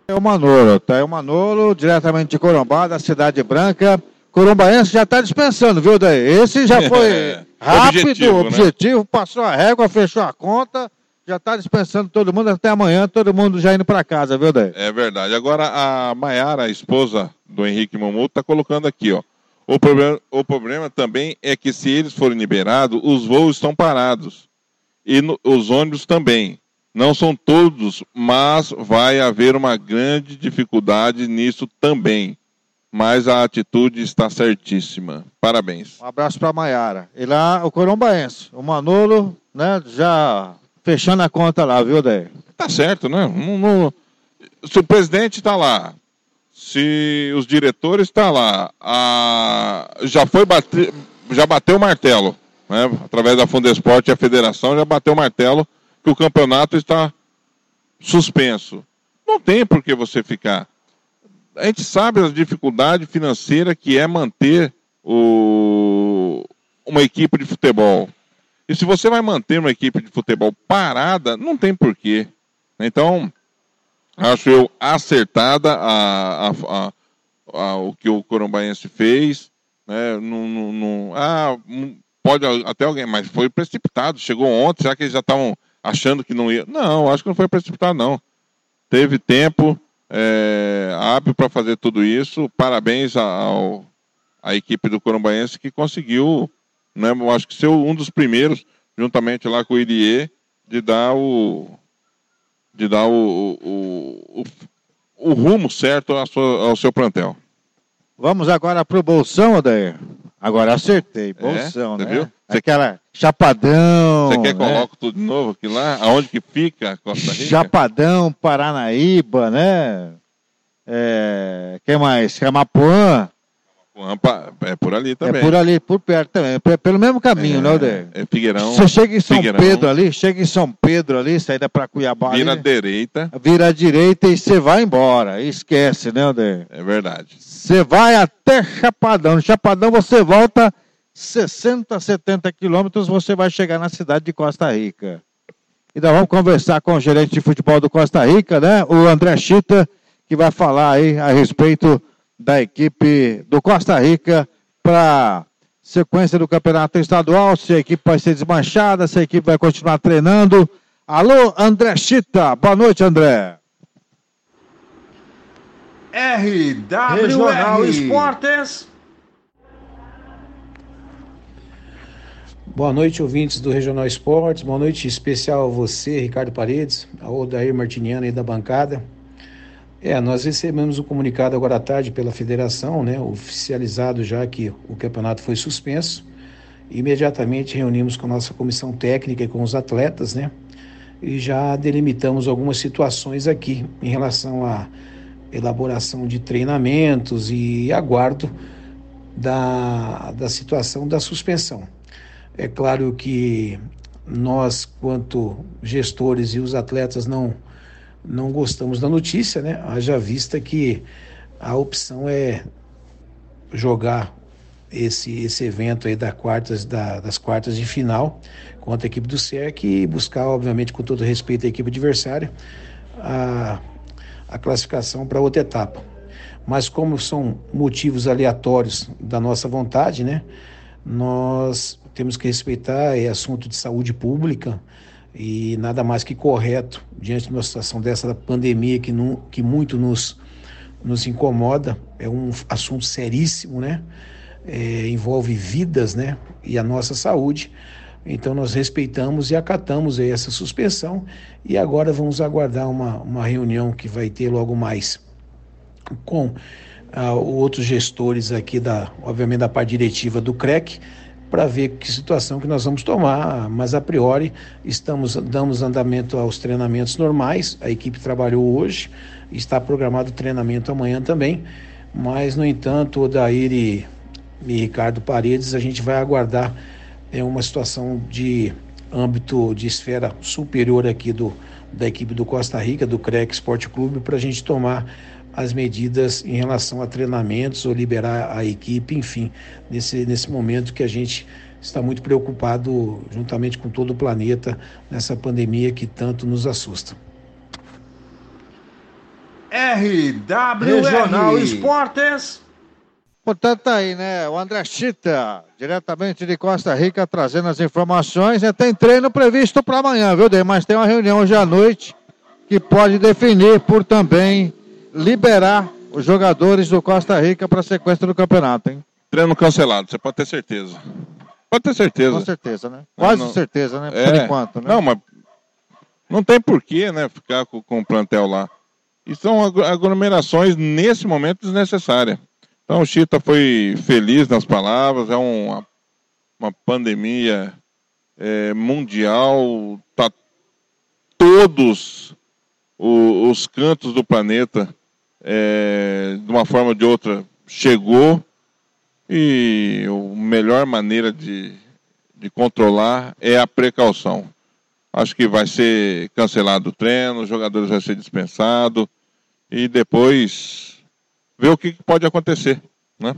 é o Manolo, tá? É o Manolo, diretamente de Corumbá, da Cidade Branca. Corumbaense já está dispensando, viu, daí? Esse já foi rápido, objetivo, objetivo né? passou a régua, fechou a conta, já está dispensando todo mundo até amanhã, todo mundo já indo para casa, viu, daí? É verdade. Agora a Maiara, a esposa do Henrique Mamuto, está colocando aqui, ó. O problema, o problema também é que se eles forem liberados, os voos estão parados. E no, os ônibus também. Não são todos, mas vai haver uma grande dificuldade nisso também. Mas a atitude está certíssima. Parabéns. Um abraço para a Maiara. E lá o Corombaense, o Manolo, né, já fechando a conta lá, viu, Daí? Tá certo, né? Não, não... Se o presidente está lá, se os diretores estão tá lá, a... já foi bate... já bateu o martelo, né? Através da Fundesport e a federação já bateu o martelo que o campeonato está suspenso. Não tem por que você ficar. A gente sabe a dificuldade financeira que é manter o... uma equipe de futebol. E se você vai manter uma equipe de futebol parada, não tem porquê. Então, acho eu acertada a, a, a, a o que o Corumbaense fez. Né? Ah, pode até alguém, mas foi precipitado. Chegou ontem, será que eles já estavam achando que não ia. Não, acho que não foi precipitado, não. Teve tempo é, hábil para fazer tudo isso. Parabéns ao, à equipe do Corumbaense que conseguiu, né, eu acho que ser um dos primeiros. juntamente lá com o Irie, de dar o de dar o, o, o, o rumo certo ao, sua, ao seu plantel. Vamos agora para o Bolsão, Odair. Agora acertei, Bolsão, é, né? Viu? Aquela chapadão. Você quer que né? coloque tudo de novo aqui lá? Aonde que fica a Costa Rica? Chapadão, Paranaíba, né? É, que mais? Camapuã. É por ali também. É por ali, por perto também. P- Pelo mesmo caminho, É, né, Odair? É Figueirão. Você chega em São Figueirão, Pedro ali, chega em São Pedro ali, saída para Cuiabá Vira à ali, direita. vira à direita e você vai embora. Esquece, né, Odair? É verdade. Você vai até Chapadão. No Chapadão você volta 60, 70 quilômetros, você vai chegar na cidade de Costa Rica. E nós vamos conversar com o gerente de futebol do Costa Rica, né? O André Chita, que vai falar aí a respeito da equipe do Costa Rica para sequência do campeonato estadual, se a equipe vai ser desmanchada, se a equipe vai continuar treinando. Alô, André Chita. Boa noite, André. RWR Regional Esportes. Boa noite, ouvintes do Regional Esportes. Boa noite especial a você, Ricardo Paredes, ao Odair Martiniano aí da bancada. É, nós recebemos o comunicado agora à tarde pela federação, né, oficializado já que o campeonato foi suspenso. Imediatamente reunimos com a nossa comissão técnica e com os atletas, né, e já delimitamos algumas situações aqui em relação à elaboração de treinamentos e aguardo da, da situação da suspensão. É claro que nós, quanto gestores e os atletas, não, não gostamos da notícia, né? Haja vista que a opção é jogar esse, esse evento aí da quartas, da, das quartas de final contra a equipe do SERC e buscar, obviamente, com todo respeito à equipe adversária, a, a classificação para outra etapa. Mas como são motivos aleatórios da nossa vontade, né? Nós temos que respeitar, é assunto de saúde pública e nada mais que correto diante de uma situação dessa da pandemia que, não, que muito nos, nos incomoda, é um assunto seríssimo, né? É, envolve vidas, né? E a nossa saúde. Então nós respeitamos e acatamos essa suspensão e agora vamos aguardar uma, uma reunião que vai ter logo mais com ah, outros gestores aqui da, obviamente da parte diretiva do CREC, para ver que situação que nós vamos tomar, mas a priori estamos damos andamento aos treinamentos normais. A equipe trabalhou hoje, está programado treinamento amanhã também, mas no entanto, o Daír e, e Ricardo Paredes, a gente vai aguardar é uma situação de âmbito de esfera superior aqui do da equipe do Costa Rica, do CREC Esporte Clube, para a gente tomar as medidas em relação a treinamentos ou liberar a equipe, enfim, nesse, nesse momento que a gente está muito preocupado, juntamente com todo o planeta, nessa pandemia que tanto nos assusta. RWR Regional Esportes. Portanto, tá aí, né? O André Chita, diretamente de Costa Rica, trazendo as informações. É, tem treino previsto para amanhã, viu, Dei? Mas tem uma reunião hoje à noite que pode definir por também liberar os jogadores do Costa Rica para a sequência do campeonato, hein? Treino cancelado, você pode ter certeza. Pode ter certeza. Com certeza, né? Quase Não, não- certeza, né? Por É. enquanto, né? Não, mas não tem porquê, né, ficar com, com o plantel lá. E são aglo- aglomerações, nesse momento, desnecessárias. Então, o Chita foi feliz nas palavras, é uma, uma pandemia é, mundial, tá todos os cantos do planeta, é, de uma forma ou de outra, chegou e a melhor maneira de, de controlar é a precaução. Acho que vai ser cancelado o treino, os jogadores vão ser dispensados e depois ver o que pode acontecer, né?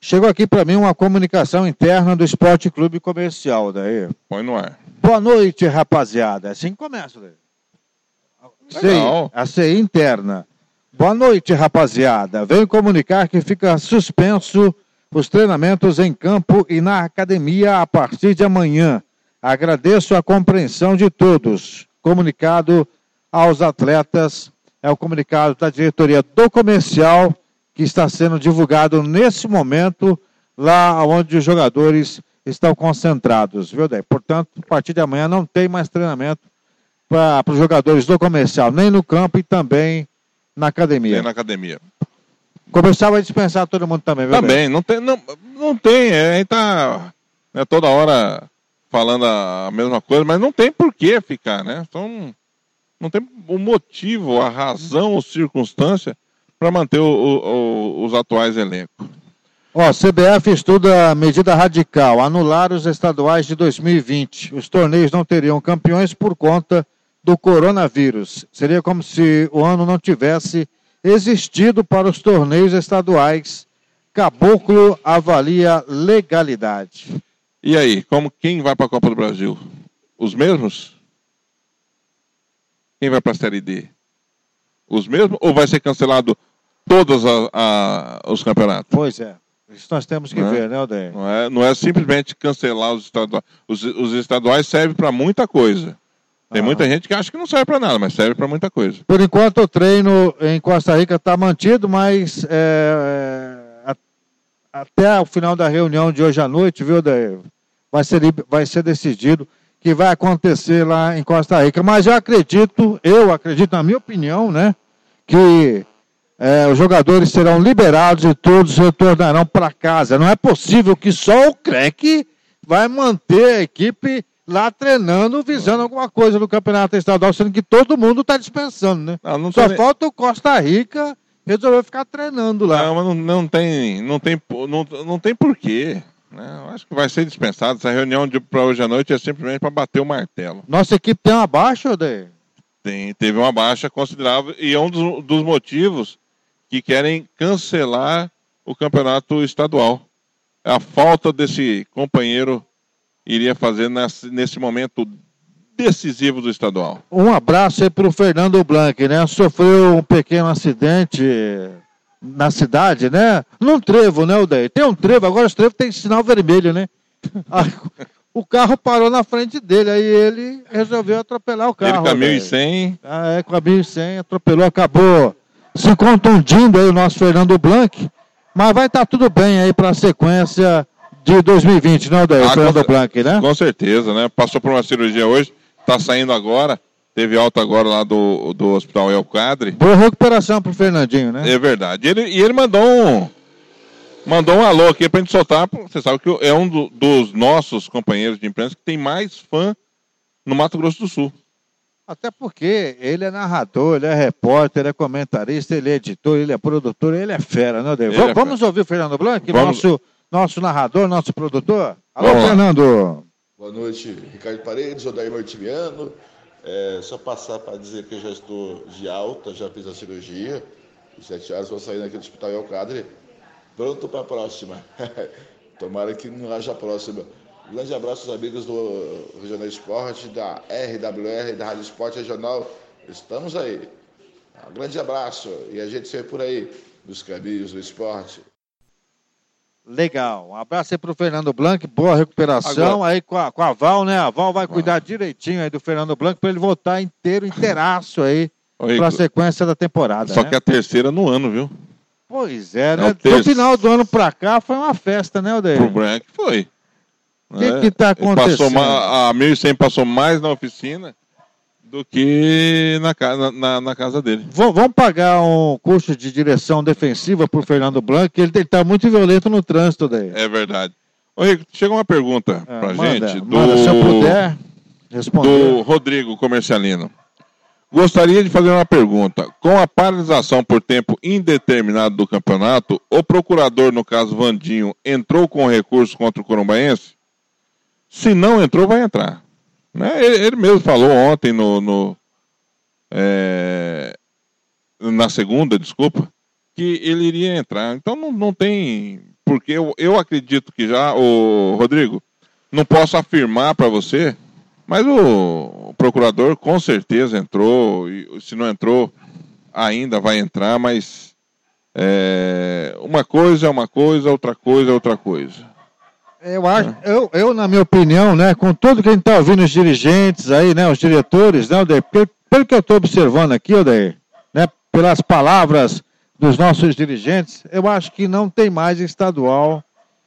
Chegou aqui para mim uma comunicação interna do Esporte Clube Comercial, daí. Põe no ar. Boa noite, rapaziada. É Assim que começa, daí. CI, a CI interna. Boa noite, rapaziada. Venho comunicar que fica suspenso os treinamentos em campo e na academia a partir de amanhã. Agradeço a compreensão de todos. Comunicado aos atletas, é o comunicado da diretoria do comercial que está sendo divulgado nesse momento lá onde os jogadores estão concentrados, viu, Daí? Portanto, a partir de amanhã não tem mais treinamento para os jogadores do comercial, nem no campo e também na academia. Tem na academia. O comercial vai dispensar todo mundo também, viu? Também, não tem, não, não tem, é, a gente tá né, toda hora falando a mesma coisa, mas não tem por que ficar, né? Então, não tem o motivo, a razão ou circunstância para manter o, o, o, os atuais elencos. Ó, CBF estuda medida radical, anular os estaduais de 2020. Os torneios não teriam campeões por conta do coronavírus. Seria como se o ano não tivesse existido para os torneios estaduais. Caboclo avalia legalidade. E aí, como quem vai para a Copa do Brasil? Os mesmos? Quem vai para a Série D? Os mesmos? Ou vai ser cancelado todos a, a, os campeonatos? Pois é. Isso nós temos que Não é? ver, né, Aldeia? Não é, não é simplesmente cancelar os estaduais. Os, os estaduais servem para muita coisa. Tem Ah. muita gente que acha que não serve para nada, mas serve para muita coisa. Por enquanto, o treino em Costa Rica está mantido, mas é, a- até o final da reunião de hoje à noite, viu, Daí? Vai ser, vai ser decidido que vai acontecer lá em Costa Rica. Mas eu acredito, eu acredito, na minha opinião, né, que é, os jogadores serão liberados e todos retornarão para casa. Não é possível que só o CREC vai manter a equipe lá treinando, visando alguma coisa no campeonato estadual, sendo que todo mundo está dispensando, né? Não, não Só nem- falta o Costa Rica resolver ficar treinando lá. Não, mas não, não tem, não tem, não, não tem porquê. Né? Acho que vai ser dispensado. Essa reunião para hoje à noite é simplesmente para bater o martelo. Nossa equipe tem uma baixa, Odeio? Tem, teve uma baixa considerável e é um dos, dos motivos que querem cancelar o campeonato estadual. A falta desse companheiro iria fazer nesse, nesse momento decisivo do estadual. Um abraço aí pro Fernando Blanc, né? Sofreu um pequeno acidente na cidade, né? Num trevo, né, Odeio? Tem um trevo, agora os trevos tem sinal vermelho, né? O carro parou na frente dele, aí ele resolveu atropelar o carro. Ele com a Odeio. 1.100, Ah, é, com a 1.100, atropelou, acabou se contundindo aí o nosso Fernando Blanc, mas vai estar tudo bem aí para a sequência de 2020, né, Odeio? Ah, Fernando Blanc, né? com certeza, né? Passou por uma cirurgia hoje, está saindo agora, teve alta agora lá do, do Hospital El Quadre. Boa recuperação pro Fernandinho, né? É verdade. E ele, e ele mandou um. Mandou um alô aqui pra gente soltar. Você sabe que é um do- dos nossos companheiros de imprensa que tem mais fã no Mato Grosso do Sul. Até porque ele é narrador, ele é repórter, ele é comentarista, ele é editor, ele é produtor, ele é fera, né, Odeio? Ele Va- é Vamos ouvir o Fernando Blanc, Vamos. nosso, nosso narrador, nosso produtor? Alô. Fernando. Boa noite, Ricardo Paredes, Odair Martimiano. É, só passar para dizer que eu já estou de alta, já fiz a cirurgia. Às sete horas vou sair daqui do Hospital El Cadre. Pronto para a próxima. Tomara que não haja próxima. Um grande abraço aos amigos do Regional Esporte, da RWR, da Rádio Esporte Regional. Estamos aí. Um grande abraço e a gente se vê por aí, nos caminhos do esporte. Legal. Um abraço aí pro Fernando Blanc, boa recuperação. Agora- Aí com a, com a Val, né? A Val vai cuidar direitinho aí do Fernando Blanc para ele voltar inteiro, inteiraço aí para a sequência da temporada. Só né? que a terceira no ano, viu? Pois é, É né? Do final do ano pra cá foi uma festa, né, Odeio? Pro Branco foi. O que que tá Ele Passou acontecendo? ma- a 1.100 passou mais na oficina do que na, casa na, na casa dele. V- vamos pagar um curso de direção defensiva pro Fernando Blanc, que ele está muito violento no trânsito daí. É verdade. Ô, Rico, chegou uma pergunta pra manda, gente do, manda, se eu puder responder. do Rodrigo Comercialino. Gostaria de fazer uma pergunta. Com a paralisação por tempo indeterminado do campeonato, o procurador, no caso Vandinho, entrou com recurso contra o Corumbaense? Se não entrou, vai entrar. Né? Ele, ele mesmo falou ontem no, no, é, na segunda, desculpa, que ele iria entrar. Então não, não tem. Porque eu, eu acredito que já, o Rodrigo, não posso afirmar para você, mas o, o procurador com certeza entrou, e se não entrou, ainda vai entrar, mas é, uma coisa é uma coisa, outra coisa é outra coisa. Eu acho, eu, eu, na minha opinião, né, com tudo que a gente está ouvindo os dirigentes aí, né, os diretores, né, Odair, pelo, pelo que eu estou observando aqui, Odair, né, pelas palavras dos nossos dirigentes, eu acho que não tem mais estadual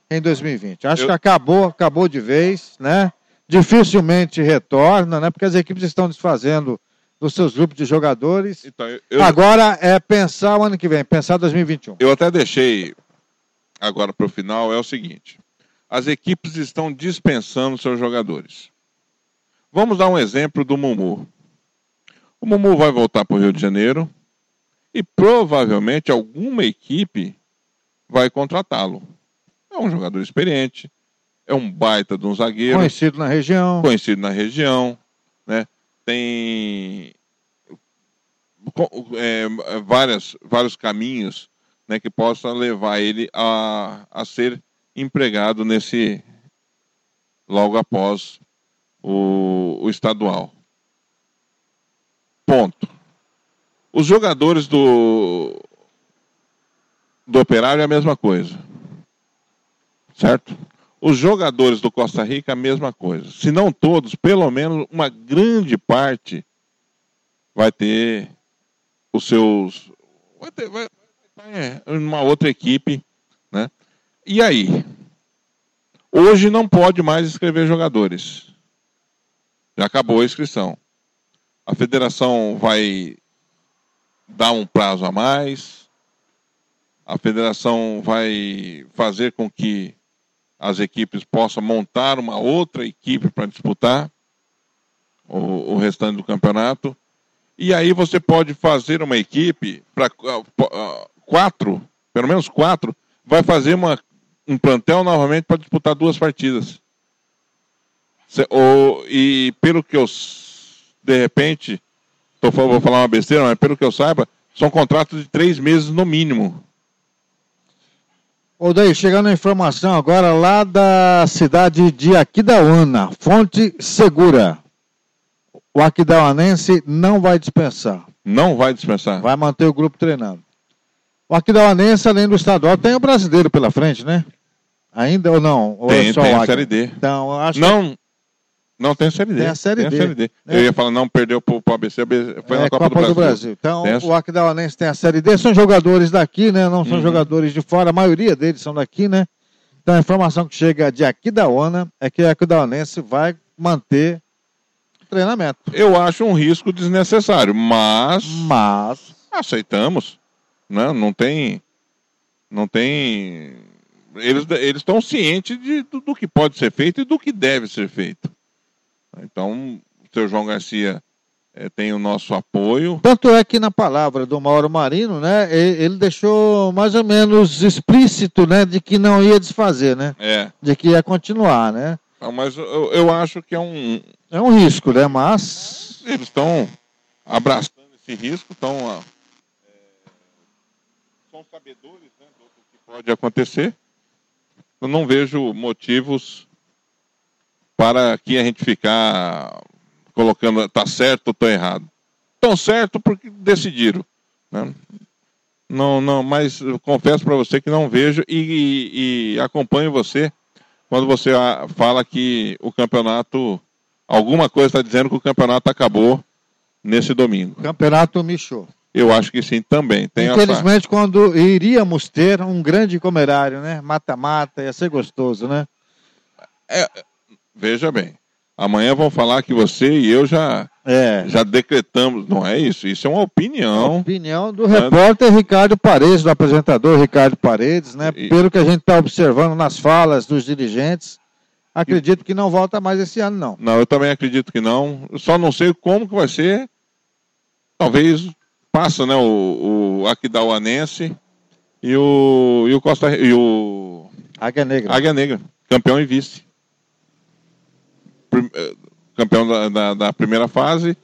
em 2020. Acho Eu- que acabou, acabou de vez, né? Dificilmente retorna, né? Porque as equipes estão desfazendo dos seus grupos de jogadores. Então, eu- Agora é pensar o ano que vem, pensar 2021. Eu até deixei agora para o final, é o seguinte: as equipes estão dispensando seus jogadores. Vamos dar um exemplo do Mumu. O Mumu vai voltar para o Rio de Janeiro e provavelmente alguma equipe vai contratá-lo. É um jogador experiente, é um baita de um zagueiro Conhecido na região. conhecido na região, né? Tem é, várias, vários caminhos né, que possa levar ele a, a ser empregado nesse logo após o, o estadual. Ponto. Os jogadores do do Operário é a mesma coisa. Certo? Os jogadores do Costa Rica, a mesma coisa. Se não todos, pelo menos uma grande parte vai ter os seus. Vai ter vai, vai, uma outra equipe. E aí? Hoje não pode mais escrever jogadores. Já acabou a inscrição. A federação vai dar um prazo a mais. A federação vai fazer com que as equipes possam montar uma outra equipe para disputar o, o restante do campeonato. E aí você pode fazer uma equipe para quatro, pelo menos quatro, vai fazer uma, um plantel novamente para disputar duas partidas. Ou- e pelo que eu, de repente, tô, vou falar uma besteira, mas pelo que eu saiba, são contratos de três meses no mínimo. Ô, daí, chegando a informação agora lá da cidade de Aquidauana, fonte segura. O Aquidauanense não vai dispensar. Não vai dispensar. Vai manter o grupo treinando. O Aquidauanense, além do estadual, tem o brasileiro pela frente, né? Ainda ou não? Ou Tem, é só tem a? Série D. Então, eu acho Não, não tem a Série D. Tem a Série D. Eu ia falar, não perdeu para o ABC, foi é na Copa, do Brasil. Então, Tem o Aquidauanense tem a Série D, são jogadores daqui, né? Não são Uhum. jogadores de fora, a maioria deles são daqui, né? Então, a informação que chega de Aquidauana é que o Aquidauanense vai manter treinamento. Eu acho um risco desnecessário, mas, mas aceitamos, né? Não tem, não tem. Eles eles estão cientes de, do, do que pode ser feito e do que deve ser feito. Então, o seu João Garcia eh, tem o nosso apoio. Tanto é que na palavra do Mauro Marino, né, e- ele deixou mais ou menos explícito, né, de que não ia desfazer, né, É, de que ia continuar, né. Ah, mas eu, eu acho que é um, É um risco, né, mas eles estão abraçando esse risco, estão é, são sabedores né, do que pode acontecer. Eu não vejo motivos para que a gente ficar colocando tá certo ou tá errado. Estão certo porque decidiram. né? Não, não, mas confesso para você que não vejo e, e- e acompanho você quando você fala que o campeonato, alguma coisa está dizendo que o campeonato acabou nesse domingo. campeonato Michô. Eu acho que sim também. Tem Infelizmente, quando iríamos ter um grande comerário, né, mata-mata, ia ser gostoso, né. veja bem, amanhã vão falar que você e eu já, É. já decretamos. Não é isso, isso é uma opinião. Opinião do repórter Ricardo Paredes, do apresentador Ricardo Paredes, né? Pelo que a gente está observando nas falas dos dirigentes, acredito que não volta mais esse ano, não. Não, eu também acredito que não. Eu só não sei como que vai ser. Talvez passa, né? O, o Aquidauanense e o, e o Costa e o Águia Negra. Águia Negra, campeão e vice. Prim- eh, Campeão da, da, da primeira fase.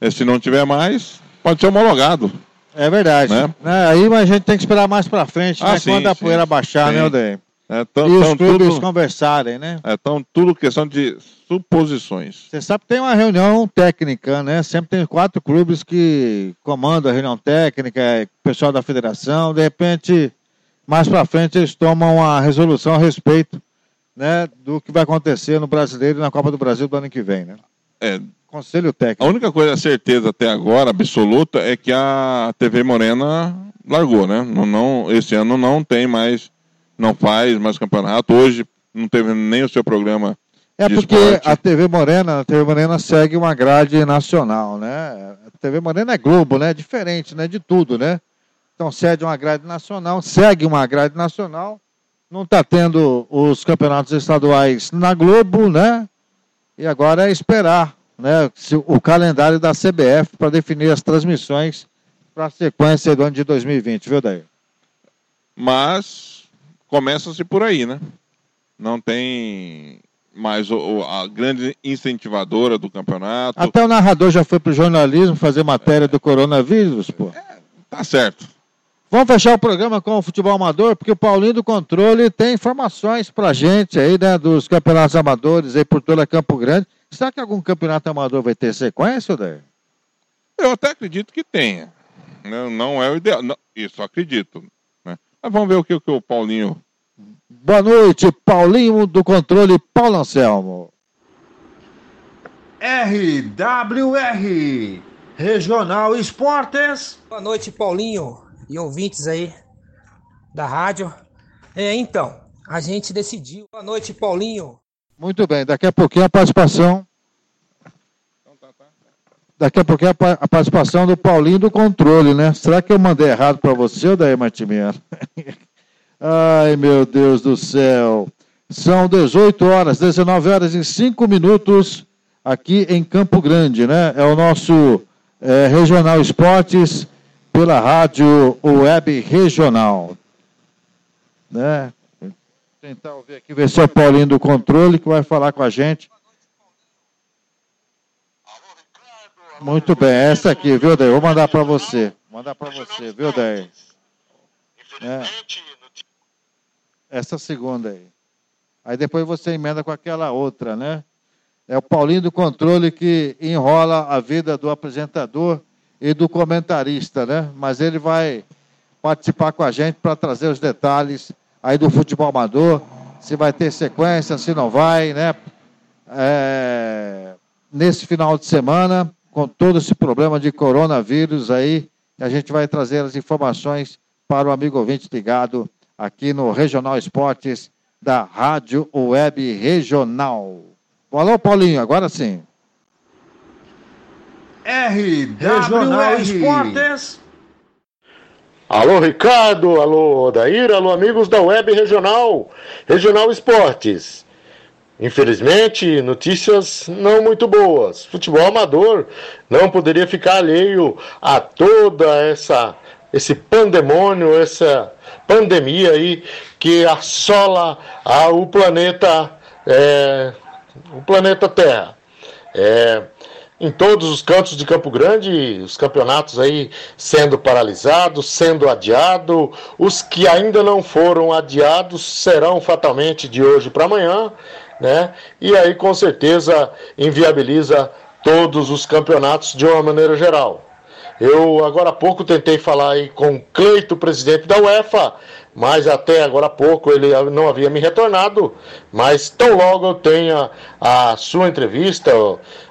Eh, Se não tiver mais, pode ser homologado. É verdade. Né? Né, Aí a gente tem que esperar mais pra frente, Ah, né? sim, quando a sim, poeira baixar, sim. né, Odeio? É, tão, e os tão clubes tudo, conversarem, né? é, tão tudo questão de suposições. Você sabe que tem uma reunião técnica, né? Sempre tem quatro clubes que comandam a reunião técnica, é, o pessoal da federação. De repente, mais para frente, eles tomam uma resolução a respeito né, do que vai acontecer no Brasileiro e na Copa do Brasil do ano que vem, né? É, Conselho técnico. A única coisa certeza até agora, absoluta, é que a TV Morena largou, né? Não, não, esse ano não tem mais não faz mais campeonato. Hoje não teve nem o seu programa É porque esporte. a TV Morena, a TV Morena segue uma grade nacional, né? A TV Morena é Globo, né? Diferente, né? De tudo, né? Então cede uma grade nacional, segue uma grade nacional. Não está tendo os campeonatos estaduais na Globo, né? E agora é esperar, né? O calendário da CBF para definir as transmissões para a sequência do ano de 2020, viu, Daí? Mas começa-se por aí, né? Não tem mais o- a grande incentivadora do campeonato. Até o narrador já foi para o jornalismo fazer matéria do coronavírus, pô. Tá certo. Vamos fechar o programa com o futebol amador, porque o Paulinho do Controle tem informações pra gente aí, né, dos campeonatos amadores aí por toda Campo Grande. Será que algum campeonato amador vai ter sequência, Odair? Eu até acredito que tenha. Não, não é o ideal. Não, isso, acredito. né? Mas vamos ver o que, o que o Paulinho. Boa noite, Paulinho do Controle, Paulo Anselmo. RWR Regional Esportes. Boa noite, Paulinho e ouvintes aí da rádio. É, então, a gente decidiu. Boa noite, Paulinho. Muito bem, daqui a pouquinho a participação. Daqui a pouquinho a, pa- a participação do Paulinho do Controle, né? Será que eu mandei errado para você, Odair Martimiano? Ai, meu Deus do céu. São 18 horas, 19 horas e 5 minutos aqui em Campo Grande, né? É o nosso eh, Regional Esportes pela Rádio Web Regional. Né? Tentar ouvir aqui, ver se é o Paulinho do Controle que vai falar com a gente. Muito bem, essa aqui, viu, Daí? Vou mandar para você. Vou mandar para você, viu, Daí? É. Essa segunda aí. Aí depois você emenda com aquela outra, né? É o Paulinho do Controle que enrola a vida do apresentador e do comentarista, né? Mas ele vai participar com a gente para trazer os detalhes aí do futebol amador, se vai ter sequência, se não vai, né? É, nesse final de semana, com todo esse problema de coronavírus aí, a gente vai trazer as informações para o amigo ouvinte ligado aqui no Regional Esportes da Rádio Web Regional. Alô, Paulinho, agora sim. RWR Esportes. Alô, Ricardo, alô, Odair, alô, amigos da Web Regional, Regional Esportes. Infelizmente, notícias não muito boas. Futebol amador não poderia ficar alheio a toda essa esse pandemônio, essa pandemia aí que assola a, o planeta é, o planeta Terra. É, em todos os cantos de Campo Grande, os campeonatos aí sendo paralisados, sendo adiados. Os que ainda não foram adiados serão fatalmente de hoje para amanhã, né? E aí com certeza inviabiliza todos os campeonatos de uma maneira geral. Eu agora há pouco tentei falar aí com o Cleito, presidente da UEFA, mas até agora há pouco ele não havia me retornado. Mas tão logo eu tenha a sua entrevista,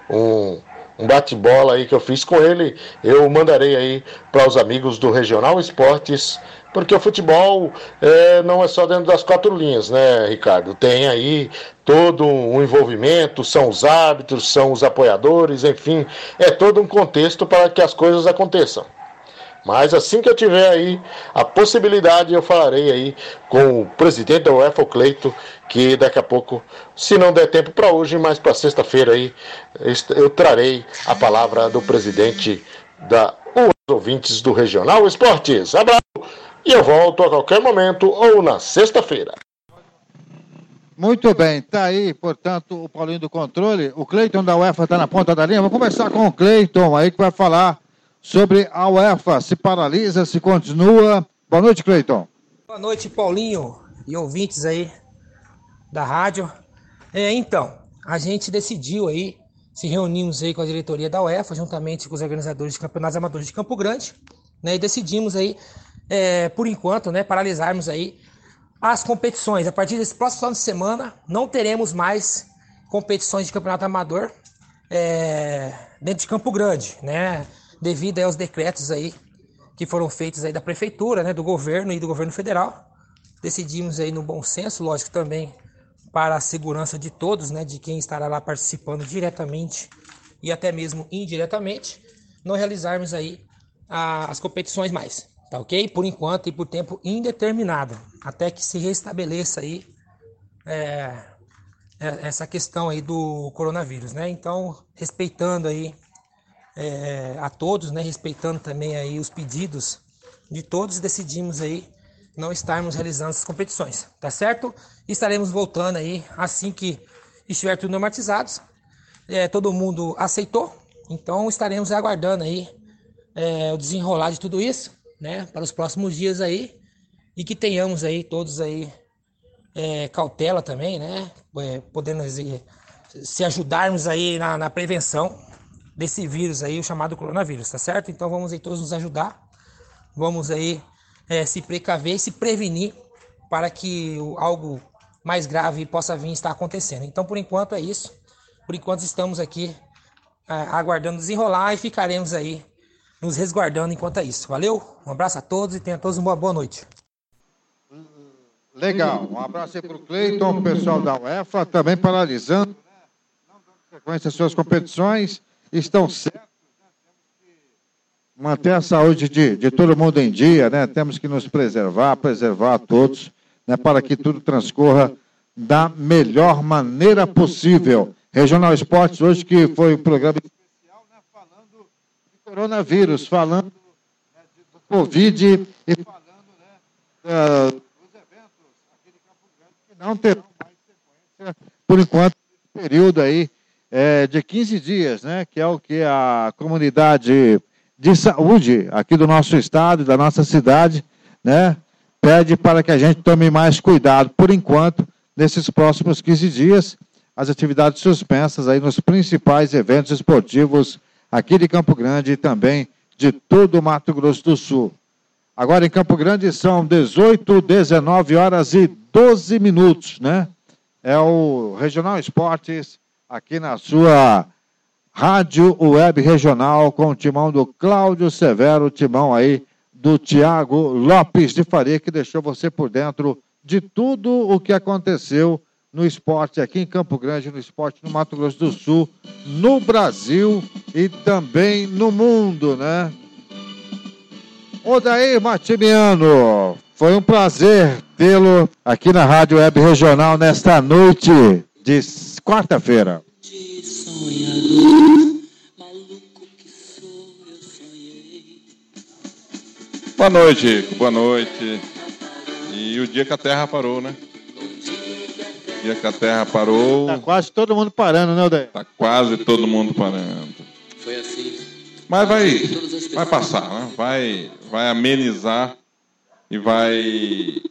um, um bate-bola aí que eu fiz com ele, eu mandarei aí para os amigos do Regional Esportes, porque o futebol é, não é só dentro das quatro linhas, né, Ricardo? Tem aí todo um envolvimento, são os árbitros, são os apoiadores, enfim, é todo um contexto para que as coisas aconteçam. Mas assim que eu tiver aí a possibilidade, eu falarei aí com o presidente da UEFA, o Cleito, que daqui a pouco, se não der tempo para hoje, mas para sexta-feira aí, eu trarei a palavra do presidente da os ouvintes do Regional Esportes. Abraço e eu volto a qualquer momento ou na sexta-feira. Muito bem, tá aí, portanto, o Paulinho do Controle. O Cleiton da UEFA está na ponta da linha. Vamos conversar com o Cleiton aí que vai falar sobre a UEFA. Se paralisa, se continua. Boa noite, Cleiton. Boa noite, Paulinho e ouvintes aí da rádio. É, então, a gente decidiu aí, se reunimos aí com a diretoria da UEFA, juntamente com os organizadores de campeonatos amadores de Campo Grande, né, e decidimos aí, é, por enquanto, né, paralisarmos aí as competições. A partir desse próximo final de semana, não teremos mais competições de campeonato amador é, dentro de Campo Grande, né, devido aos decretos aí que foram feitos aí da prefeitura, né, do governo e do governo federal, decidimos aí no bom senso, lógico também para a segurança de todos, né, de quem estará lá participando diretamente e até mesmo indiretamente, não realizarmos aí a, as competições mais, tá ok? Por enquanto e por tempo indeterminado, até que se restabeleça aí é, é, essa questão aí do coronavírus, né? Então, respeitando aí é, a todos, né? Respeitando também aí os pedidos de todos, decidimos aí não estarmos realizando essas competições, tá certo? estaremos voltando aí assim que estiver tudo normatizado. É, todo mundo aceitou, então estaremos aguardando aí é, o desenrolar de tudo isso, né? Para os próximos dias aí e que tenhamos aí todos aí é, cautela também, né? É, podendo se ajudarmos aí na, na, prevenção desse vírus aí, o chamado coronavírus, tá certo? Então vamos aí todos nos ajudar, vamos aí é, se precaver, se prevenir para que algo mais grave possa vir estar acontecendo. Então por enquanto é isso. Por enquanto estamos aqui é, aguardando desenrolar e ficaremos aí nos resguardando enquanto é isso. Valeu? Um abraço a todos e tenham todos uma boa noite. Legal. Um abraço aí para o Cleiton, o pessoal da UEFA, também paralisando, não dando sequência às suas competições, estão certos, manter a saúde de, de todo mundo em dia, né? Temos que nos preservar, preservar a todos, né? Para que tudo transcorra da melhor maneira possível. Regional Esportes, hoje que foi um programa especial, né? Falando de coronavírus, falando né, do Covid e falando né, uh, não terão mais sequência, por enquanto, nesse período aí é, de 15 dias, né? Que é o que a comunidade de saúde aqui do nosso estado, da nossa cidade, né? Pede para que a gente tome mais cuidado. Por enquanto, nesses próximos 15 dias, as atividades suspensas aí nos principais eventos esportivos aqui de Campo Grande e também de todo o Mato Grosso do Sul. Agora em Campo Grande são 18, 19 horas e 12 minutos, né? É o Regional Esportes aqui na sua Rádio Web Regional com o timão do Cláudio Severo, timão aí do Tiago Lopes de Faria, que deixou você por dentro de tudo o que aconteceu no esporte aqui em Campo Grande, no esporte no Mato Grosso do Sul, no Brasil e também no mundo, né? Odair Matimiano, foi um prazer tê-lo aqui na Rádio Web Regional nesta noite de quarta-feira. Boa noite. Boa noite. E o dia que a Terra parou, né? Dia que a Terra parou. Tá quase todo mundo parando, né, Odair? Tá quase todo mundo parando. Foi assim. Mas vai, vai passar, né? vai, vai amenizar e vai.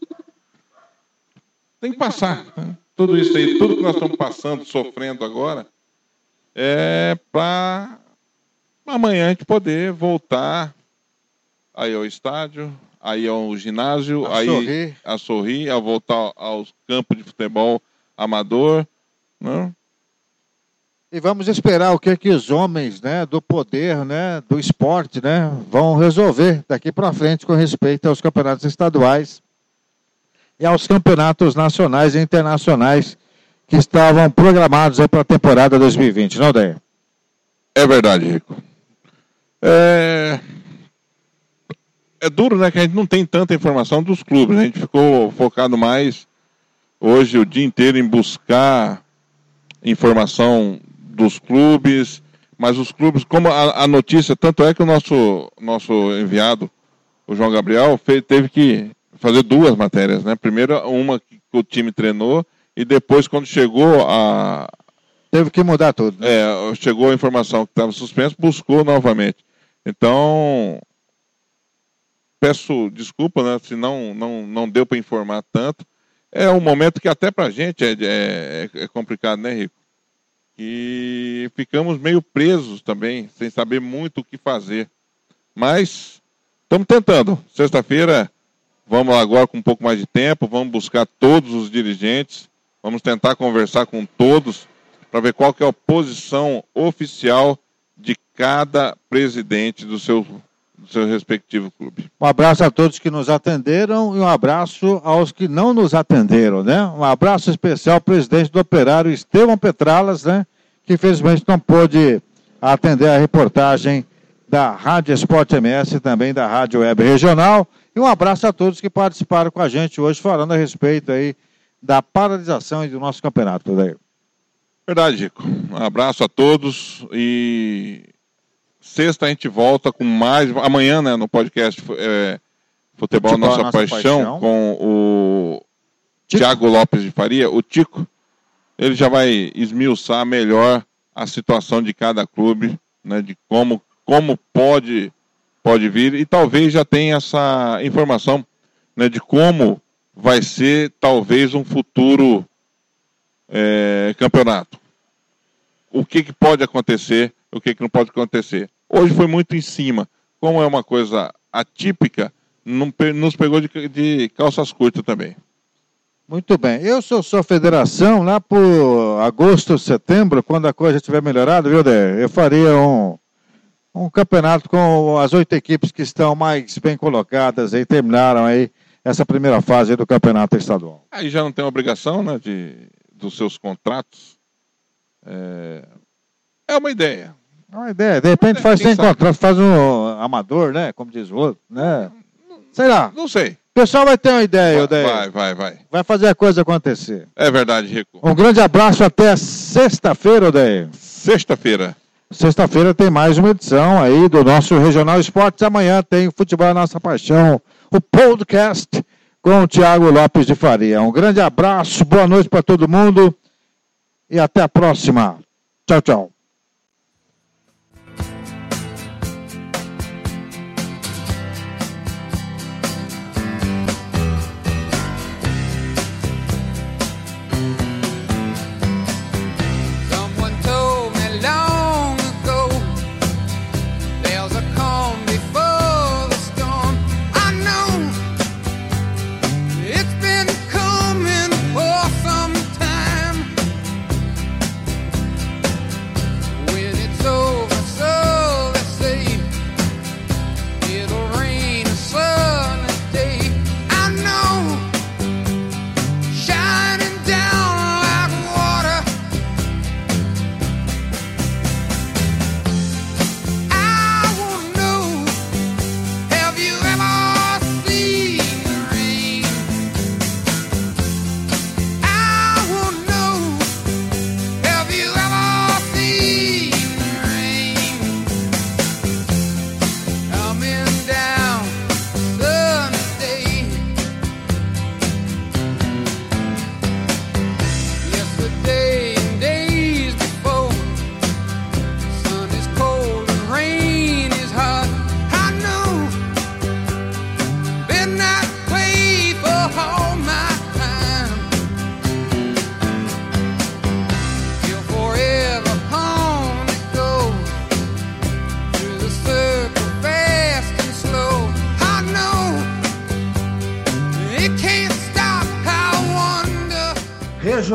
Tem que passar. Né? Tudo isso aí, tudo que nós estamos passando, sofrendo agora, é para amanhã a gente poder voltar aí ao estádio, aí ao ginásio, a aí sorrir. a sorrir, a voltar aos campos de futebol amador. Né? E vamos esperar o que que os homens, né, do poder, né, do esporte, né, vão resolver daqui para frente com respeito aos campeonatos estaduais e aos campeonatos nacionais e internacionais que estavam programados para a temporada 2020, não, Deia? É verdade, Rico. É... é duro, né, que a gente não tem tanta informação dos clubes. A gente ficou focado mais hoje o dia inteiro em buscar informação dos clubes, mas os clubes, como a, a, notícia, tanto é que o nosso, nosso enviado, o João Gabriel, fez, teve que fazer duas matérias, né? Primeiro uma que o time treinou e depois quando chegou a teve que mudar tudo. Né? É, chegou a informação que estava suspenso, buscou novamente. Então peço desculpa, né? Se não não não deu para informar tanto. É um momento que até para a gente é, é, é complicado, né, Rico? que ficamos meio presos também, sem saber muito o que fazer. Mas estamos tentando. Sexta-feira, vamos agora com um pouco mais de tempo, vamos buscar todos os dirigentes, vamos tentar conversar com todos para ver qual que é a posição oficial de cada presidente do seu do seu respectivo clube. Um abraço a todos que nos atenderam e um abraço aos que não nos atenderam, né? Um abraço especial ao presidente do Operário, Estevão Petralas, né? Que infelizmente não pôde atender a reportagem da Rádio Esporte MS e também da Rádio Web Regional. E um abraço a todos que participaram com a gente hoje, falando a respeito aí da paralisação do nosso campeonato, daí. Verdade, Rico. Um abraço a todos e sexta a gente volta com mais. Amanhã, né, no podcast é, Futebol, Futebol Nossa, Nossa Paixão, Paixão, com o Tiago Lopes de Faria, o Tico. Ele já vai esmiuçar melhor a situação de cada clube, né, de como, como pode, pode vir, e talvez já tenha essa informação né, de como vai ser talvez um futuro é, campeonato. O que, que pode acontecer, o que, que não pode acontecer. Hoje foi muito em cima. Como é uma coisa atípica, não, nos pegou de, de calças curtas também. Muito bem. Eu sou sua federação, lá por agosto, setembro, quando a coisa estiver melhorada, viu, Dé? Eu faria um, um campeonato com as oito equipes que estão mais bem colocadas e terminaram aí essa primeira fase do campeonato estadual. Aí já não tem obrigação, né, de, dos seus contratos. É, é uma ideia. Uma ideia. De repente faz sem contrato, faz um amador, né? Como diz o outro, né? Sei lá. Não sei. O pessoal vai ter uma ideia, vai, Vai, vai, vai. Vai fazer a coisa acontecer. É verdade, Rico. Um grande abraço até sexta-feira, Odeio. Sexta-feira. Sexta-feira tem mais uma edição aí do nosso Regional Esportes. Amanhã tem Futebol é Nossa Paixão, o podcast com o Tiago Lopes de Faria. Um grande abraço, boa noite para todo mundo e até a próxima. Tchau, tchau.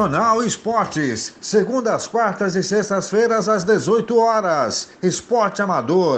Regional Esportes, segundas, quartas e sextas-feiras às 18 horas. Esporte amador.